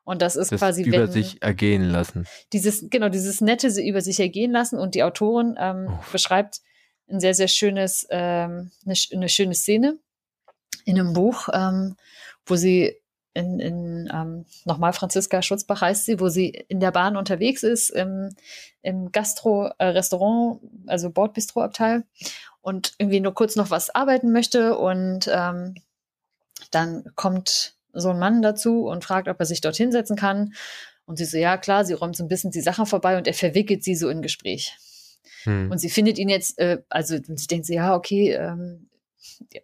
Und das ist das quasi über wenn, sich ergehen lassen. Dieses genau dieses nette über sich ergehen lassen und die Autorin ähm, oh. beschreibt ein sehr sehr schönes ähm, eine, eine, schöne Szene in einem Buch, ähm, wo sie in, in ähm, nochmal Franziska Schutzbach heißt sie, wo sie in der Bahn unterwegs ist im, im Gastro-Restaurant, äh, also Bordbistro-Abteil und irgendwie nur kurz noch was arbeiten möchte und ähm, dann kommt so ein Mann dazu und fragt, ob er sich dort hinsetzen kann. Und sie so, ja klar, sie räumt so ein bisschen die Sachen vorbei und er verwickelt sie so in Gespräch. Hm. Und sie findet ihn jetzt, äh, also sie denkt sie, ja, okay, ähm,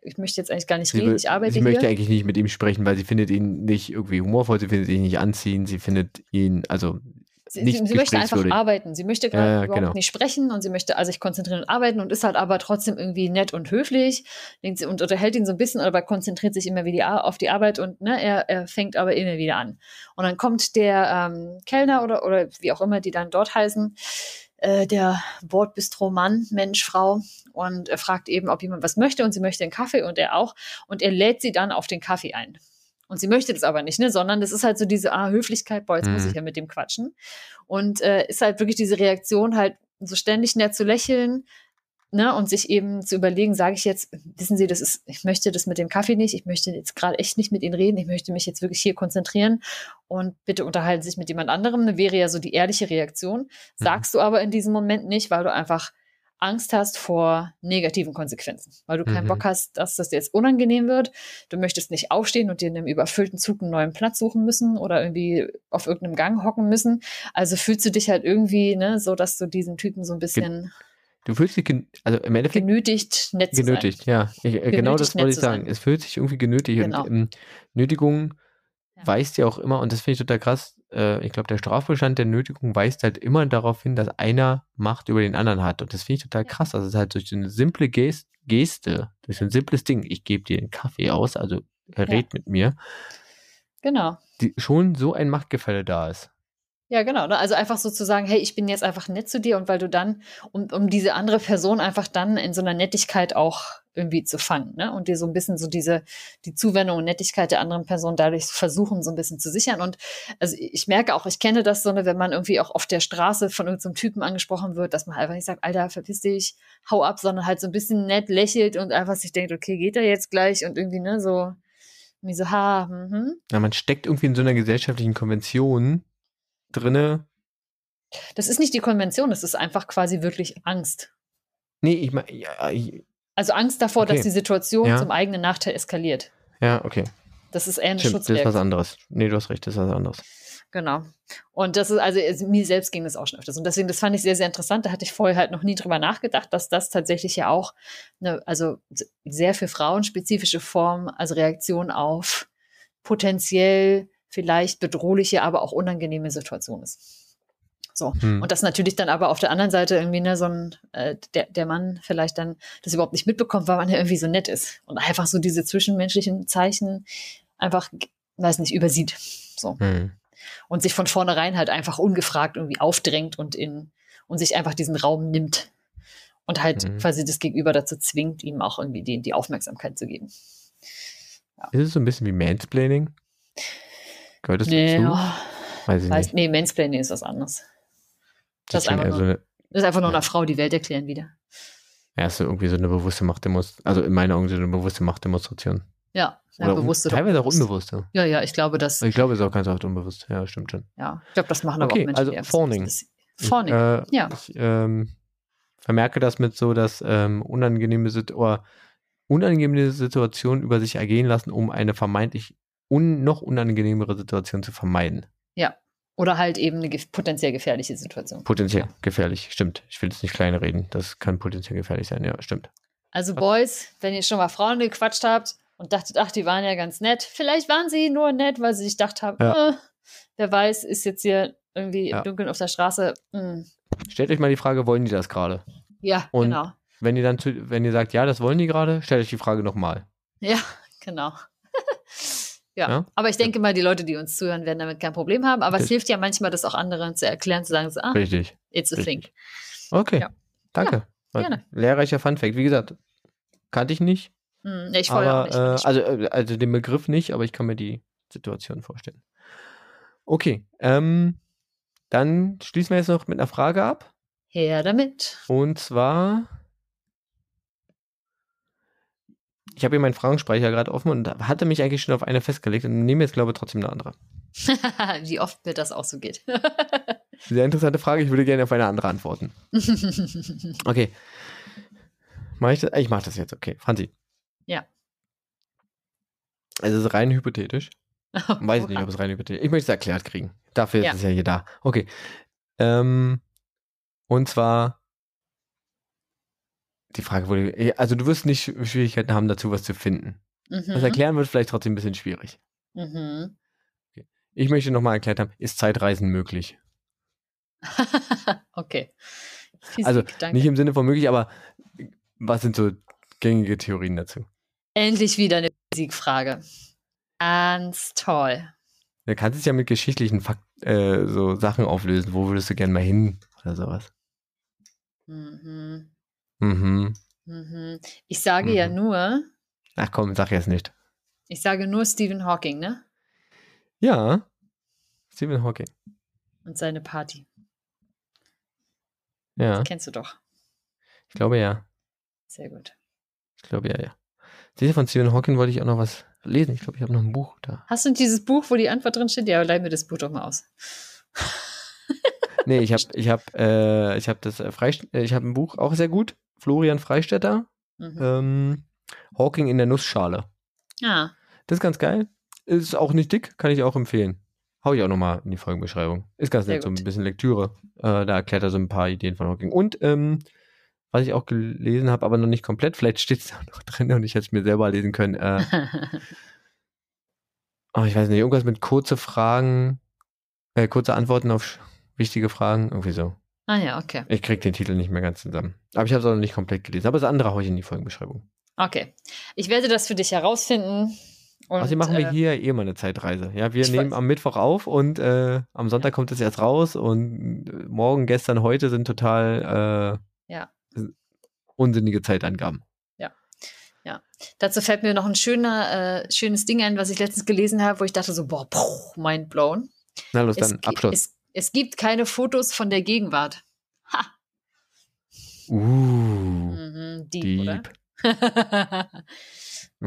ich möchte jetzt eigentlich gar nicht reden, ich arbeite sie hier. Sie möchte eigentlich nicht mit ihm sprechen, weil sie findet ihn nicht irgendwie humorvoll, sie findet ihn nicht anziehen, sie findet ihn, also Sie, sie, sie möchte einfach arbeiten. Sie möchte gerade ja, überhaupt genau. nicht sprechen und sie möchte also sich konzentrieren und arbeiten und ist halt aber trotzdem irgendwie nett und höflich und unterhält ihn so ein bisschen, aber konzentriert sich immer wieder auf die Arbeit und ne, er, er fängt aber immer wieder an. Und dann kommt der ähm, Kellner oder, oder wie auch immer die dann dort heißen, äh, der Bordbistro-Mann, Mensch, Frau, und er fragt eben, ob jemand was möchte und sie möchte einen Kaffee und er auch. Und er lädt sie dann auf den Kaffee ein. Und sie möchte das aber nicht, ne? sondern das ist halt so diese ah, Höflichkeit, boah, jetzt mhm. muss ich ja mit dem quatschen. Und äh, ist halt wirklich diese Reaktion, halt so ständig nett zu lächeln, ne, und sich eben zu überlegen, sage ich jetzt, wissen Sie, das ist, ich möchte das mit dem Kaffee nicht, ich möchte jetzt gerade echt nicht mit Ihnen reden, ich möchte mich jetzt wirklich hier konzentrieren und bitte unterhalten Sie sich mit jemand anderem, wäre ja so die ehrliche Reaktion. Mhm. Sagst du aber in diesem Moment nicht, weil du einfach Angst hast vor negativen Konsequenzen, weil du keinen mhm. Bock hast, dass das jetzt unangenehm wird. Du möchtest nicht aufstehen und dir in einem überfüllten Zug einen neuen Platz suchen müssen oder irgendwie auf irgendeinem Gang hocken müssen. Also fühlst du dich halt irgendwie ne, so, dass du diesen Typen so ein bisschen Du fühlst dich, also im Endeffekt. Genötigt, nett zu genötigt, sein. ja. Ich, äh, genau das wollte ich sagen. Es fühlt sich irgendwie genötigt. Genau. Und ähm, Nötigung. Weist ja auch immer, und das finde ich total krass, äh, ich glaube, der Strafbestand der Nötigung weist halt immer darauf hin, dass einer Macht über den anderen hat. Und das finde ich total krass. Also es ist halt durch eine simple Gest Geste, durch ein simples Ding, ich gebe dir einen Kaffee aus, also er ja. mit mir. Genau. Die, schon so ein Machtgefälle da ist. Ja, genau. Ne? Also einfach so zu sagen, hey, ich bin jetzt einfach nett zu dir und weil du dann, um, um diese andere Person einfach dann in so einer Nettigkeit auch irgendwie zu fangen, ne? Und dir so ein bisschen so diese, die Zuwendung und Nettigkeit der anderen Person dadurch versuchen, so ein bisschen zu sichern. Und also ich merke auch, ich kenne das so, ne, wenn man irgendwie auch auf der Straße von irgendeinem so Typen angesprochen wird, dass man einfach nicht sagt, Alter, verpiss dich, hau ab, sondern halt so ein bisschen nett lächelt und einfach sich denkt, okay, geht er jetzt gleich und irgendwie, ne, so, wie so, ha, mhm. Ja, man steckt irgendwie in so einer gesellschaftlichen Konvention, drinne. Das ist nicht die Konvention, das ist einfach quasi wirklich Angst. Nee, ich meine, ja, also Angst davor, okay. dass die Situation ja. zum eigenen Nachteil eskaliert. Ja, okay. Das ist eher eine Stimmt, Das ist was anderes. Nee, du hast recht, das ist was anderes. Genau. Und das ist, also mir selbst ging das auch schon öfters. Und deswegen, das fand ich sehr, sehr interessant. Da hatte ich vorher halt noch nie drüber nachgedacht, dass das tatsächlich ja auch eine, also sehr für Frauen spezifische Form, also Reaktion auf potenziell vielleicht bedrohliche, aber auch unangenehme Situation ist. So. Hm. Und das natürlich dann aber auf der anderen Seite irgendwie, ne, so ein, äh, der, der Mann vielleicht dann das überhaupt nicht mitbekommt, weil man ja irgendwie so nett ist und einfach so diese zwischenmenschlichen Zeichen einfach, weiß nicht, übersieht. So. Hm. Und sich von vornherein halt einfach ungefragt irgendwie aufdrängt und in, und sich einfach diesen Raum nimmt. Und halt hm. quasi das Gegenüber dazu zwingt, ihm auch irgendwie die, die Aufmerksamkeit zu geben. Ja. Ist es so ein bisschen wie Mansplaining? Gehört das nee, dazu? Oh, Weiß ich weiß, nicht. Nee, Mansplaining ist was anderes. Das, das, ist einfach, nur, so eine, das ist einfach nur ja. einer Frau die Welt erklären wieder. Ja, ist so irgendwie so eine bewusste Machtdemonstration. Also in meiner Augen so eine bewusste Machtdemonstration. Ja, ja Oder bewusste. Teilweise auch unbewusste. Ja, ja, ich glaube, dass. Ich glaube, es ist auch ganz oft unbewusst. Ja, stimmt schon. Ja, ich glaube, das machen aber okay, auch Menschen. Also Fawning. Fawning, äh, ja. Ich ähm, vermerke das mit so, dass ähm, unangenehme, oder unangenehme Situationen über sich ergehen lassen, um eine vermeintlich un noch unangenehmere Situation zu vermeiden. Ja. Oder halt eben eine ge potenziell gefährliche Situation. Potenziell ja. gefährlich, stimmt. Ich will jetzt nicht kleinreden. Das kann potenziell gefährlich sein, ja, stimmt. Also, Boys, wenn ihr schon mal Frauen gequatscht habt und dachtet, ach, die waren ja ganz nett, vielleicht waren sie nur nett, weil sie sich gedacht haben, ja. äh, wer weiß, ist jetzt hier irgendwie ja. im Dunkeln auf der Straße. Mh. Hm. Stellt euch mal die Frage, wollen die das gerade? Ja, und genau. Wenn ihr dann, zu, wenn ihr sagt, ja, das wollen die gerade, stellt euch die Frage nochmal. Ja, [LAUGHS] genau. Ja. ja. aber ich denke mal, die Leute, die uns zuhören, werden damit kein Problem haben. Aber es hilft ja manchmal, das auch anderen zu erklären, zu sagen, so, ah, Richtig. it's a Richtig. thing. Okay, ja. danke. Ja, gerne. Lehrreicher Funfact. Wie gesagt, kannte ich nicht. Hm, ich vorher auch nicht. Äh, also, äh, also den Begriff nicht, aber ich kann mir die Situation vorstellen. Okay, ähm, dann schließen wir jetzt noch mit einer Frage ab. Her damit. Und zwar ich habe hier meinen Fragenspeicher gerade offen und hatte mich eigentlich schon auf eine festgelegt und nehme jetzt, glaube ich, trotzdem eine andere. [LAUGHS] Wie oft mir das auch so geht. [LAUGHS] Sehr interessante Frage. Ich würde gerne auf eine andere antworten. [LAUGHS] okay. Mach ich, das? ich mache das jetzt, okay. Franzi. Ja. Es ist rein hypothetisch. Oh, Weiß ich nicht, ob es rein hypothetisch ist. Ich möchte es erklärt kriegen. Dafür ja. ist es ja hier da. Okay. Ähm, und zwar die Frage wurde, also du wirst nicht Schwierigkeiten haben, dazu was zu finden. Mhm. Das erklären wird vielleicht trotzdem ein bisschen schwierig. Mhm. Ich möchte nochmal erklärt haben, ist Zeitreisen möglich? [LAUGHS] okay. Physik, also danke. nicht im Sinne von möglich, aber was sind so gängige Theorien dazu? Endlich wieder eine Physikfrage. Ganz toll. Du kannst es ja mit geschichtlichen Fakt äh, so Sachen auflösen. Wo würdest du gerne mal hin oder sowas? Mhm. Mhm. Mhm. Ich sage mhm. ja nur. Ach komm, sag jetzt nicht. Ich sage nur Stephen Hawking, ne? Ja. Stephen Hawking. Und seine Party. Ja. Das kennst du doch. Ich glaube ja. Sehr gut. Ich glaube, ja, ja. Diese von Stephen Hawking wollte ich auch noch was lesen. Ich glaube, ich habe noch ein Buch da. Hast du dieses Buch, wo die Antwort drin steht? Ja, leih mir das Buch doch mal aus. nee, ich [LAUGHS] habe ich hab, äh, ich hab das äh, äh, ich habe ein Buch, auch sehr gut. Florian Freistetter. Mhm. Ähm, Hawking in der Nussschale. Ah. Das ist ganz geil. Ist auch nicht dick, kann ich auch empfehlen. Hau ich auch nochmal in die Folgenbeschreibung. Ist ganz Sehr nett, gut. so ein bisschen Lektüre. Äh, da erklärt er so ein paar Ideen von Hawking. Und ähm, was ich auch gelesen habe, aber noch nicht komplett, vielleicht steht es [LAUGHS] da noch drin und ich hätte es mir selber lesen können. Äh, [LAUGHS] oh, ich weiß nicht, irgendwas mit kurze Fragen, äh, kurze Antworten auf wichtige Fragen, irgendwie so. Ah ja, okay. Ich krieg den Titel nicht mehr ganz zusammen. Aber ich habe es auch noch nicht komplett gelesen. Aber das andere haue ich in die Folgenbeschreibung. Okay. Ich werde das für dich herausfinden. Und, Außerdem machen wir äh, hier eh mal eine Zeitreise. Ja, wir nehmen weiß. am Mittwoch auf und äh, am Sonntag kommt es erst raus und äh, morgen, gestern, heute sind total äh, ja. unsinnige Zeitangaben. Ja. Ja. Dazu fällt mir noch ein schöner, äh, schönes Ding ein, was ich letztens gelesen habe, wo ich dachte so, boah, puh, mind blown. Na los, es, dann Abschluss. Es, es gibt keine Fotos von der Gegenwart. Ha! Uh, mhm, deep, deep. Oder?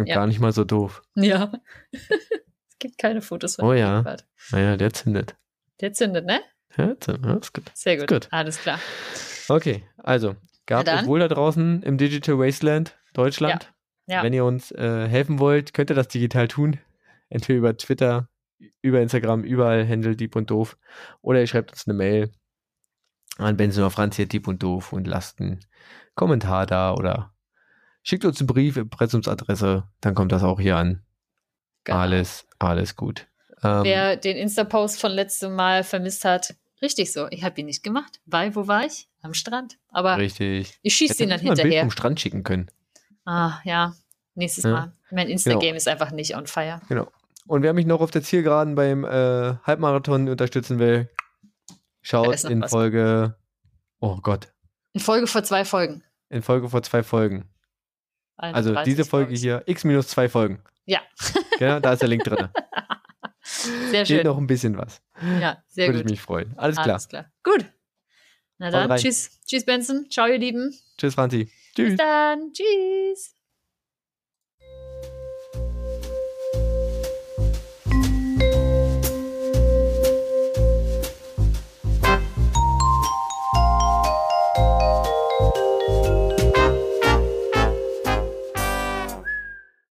ja. Gar nicht mal so doof. Ja. [LAUGHS] es gibt keine Fotos von Oh ja. Gegenwart. Naja, der zündet. Der zündet, ne? Ja, zündet. Ja, ist gut. Sehr gut. gut. Alles klar. Okay, also, gab es wohl da draußen im Digital Wasteland Deutschland. Ja. ja. Wenn ihr uns äh, helfen wollt, könnt ihr das digital tun. Entweder über Twitter, über Instagram, überall Händel Dieb und Doof. Oder ihr schreibt uns eine Mail an Benson oder Franz hier Dieb und Doof und lasst einen Kommentar da oder Schickt uns einen Brief, Impressumsadresse, dann kommt das auch hier an. Genau. Alles, alles gut. Ähm, Wer den Insta-Post von letztem Mal vermisst hat, richtig so. Ich habe ihn nicht gemacht, weil wo war ich? Am Strand. Aber richtig. ich schieße ihn dann hinterher. Ein Bild vom Strand schicken können. Ah, ja. Nächstes ja. Mal. Mein Insta-Game genau. ist einfach nicht on fire. Genau. Und wer mich noch auf der Zielgeraden beim äh, Halbmarathon unterstützen will, schaut in Folge. Oh Gott. In Folge vor zwei Folgen. In Folge vor zwei Folgen. Also diese Folge hier, x minus zwei Folgen. Ja. [LAUGHS] Genau, da ist der Link drin. [LAUGHS] Sehr schön. Geht noch ein bisschen was. Ja, sehr Würde gut. Würde ich mich freuen. Alles klar. Alles klar. Gut. Na dann, tschüss. Tschüss, Benson. Ciao, ihr Lieben. Tschüss, Franzi. Tschüss. Bis dann. Tschüss.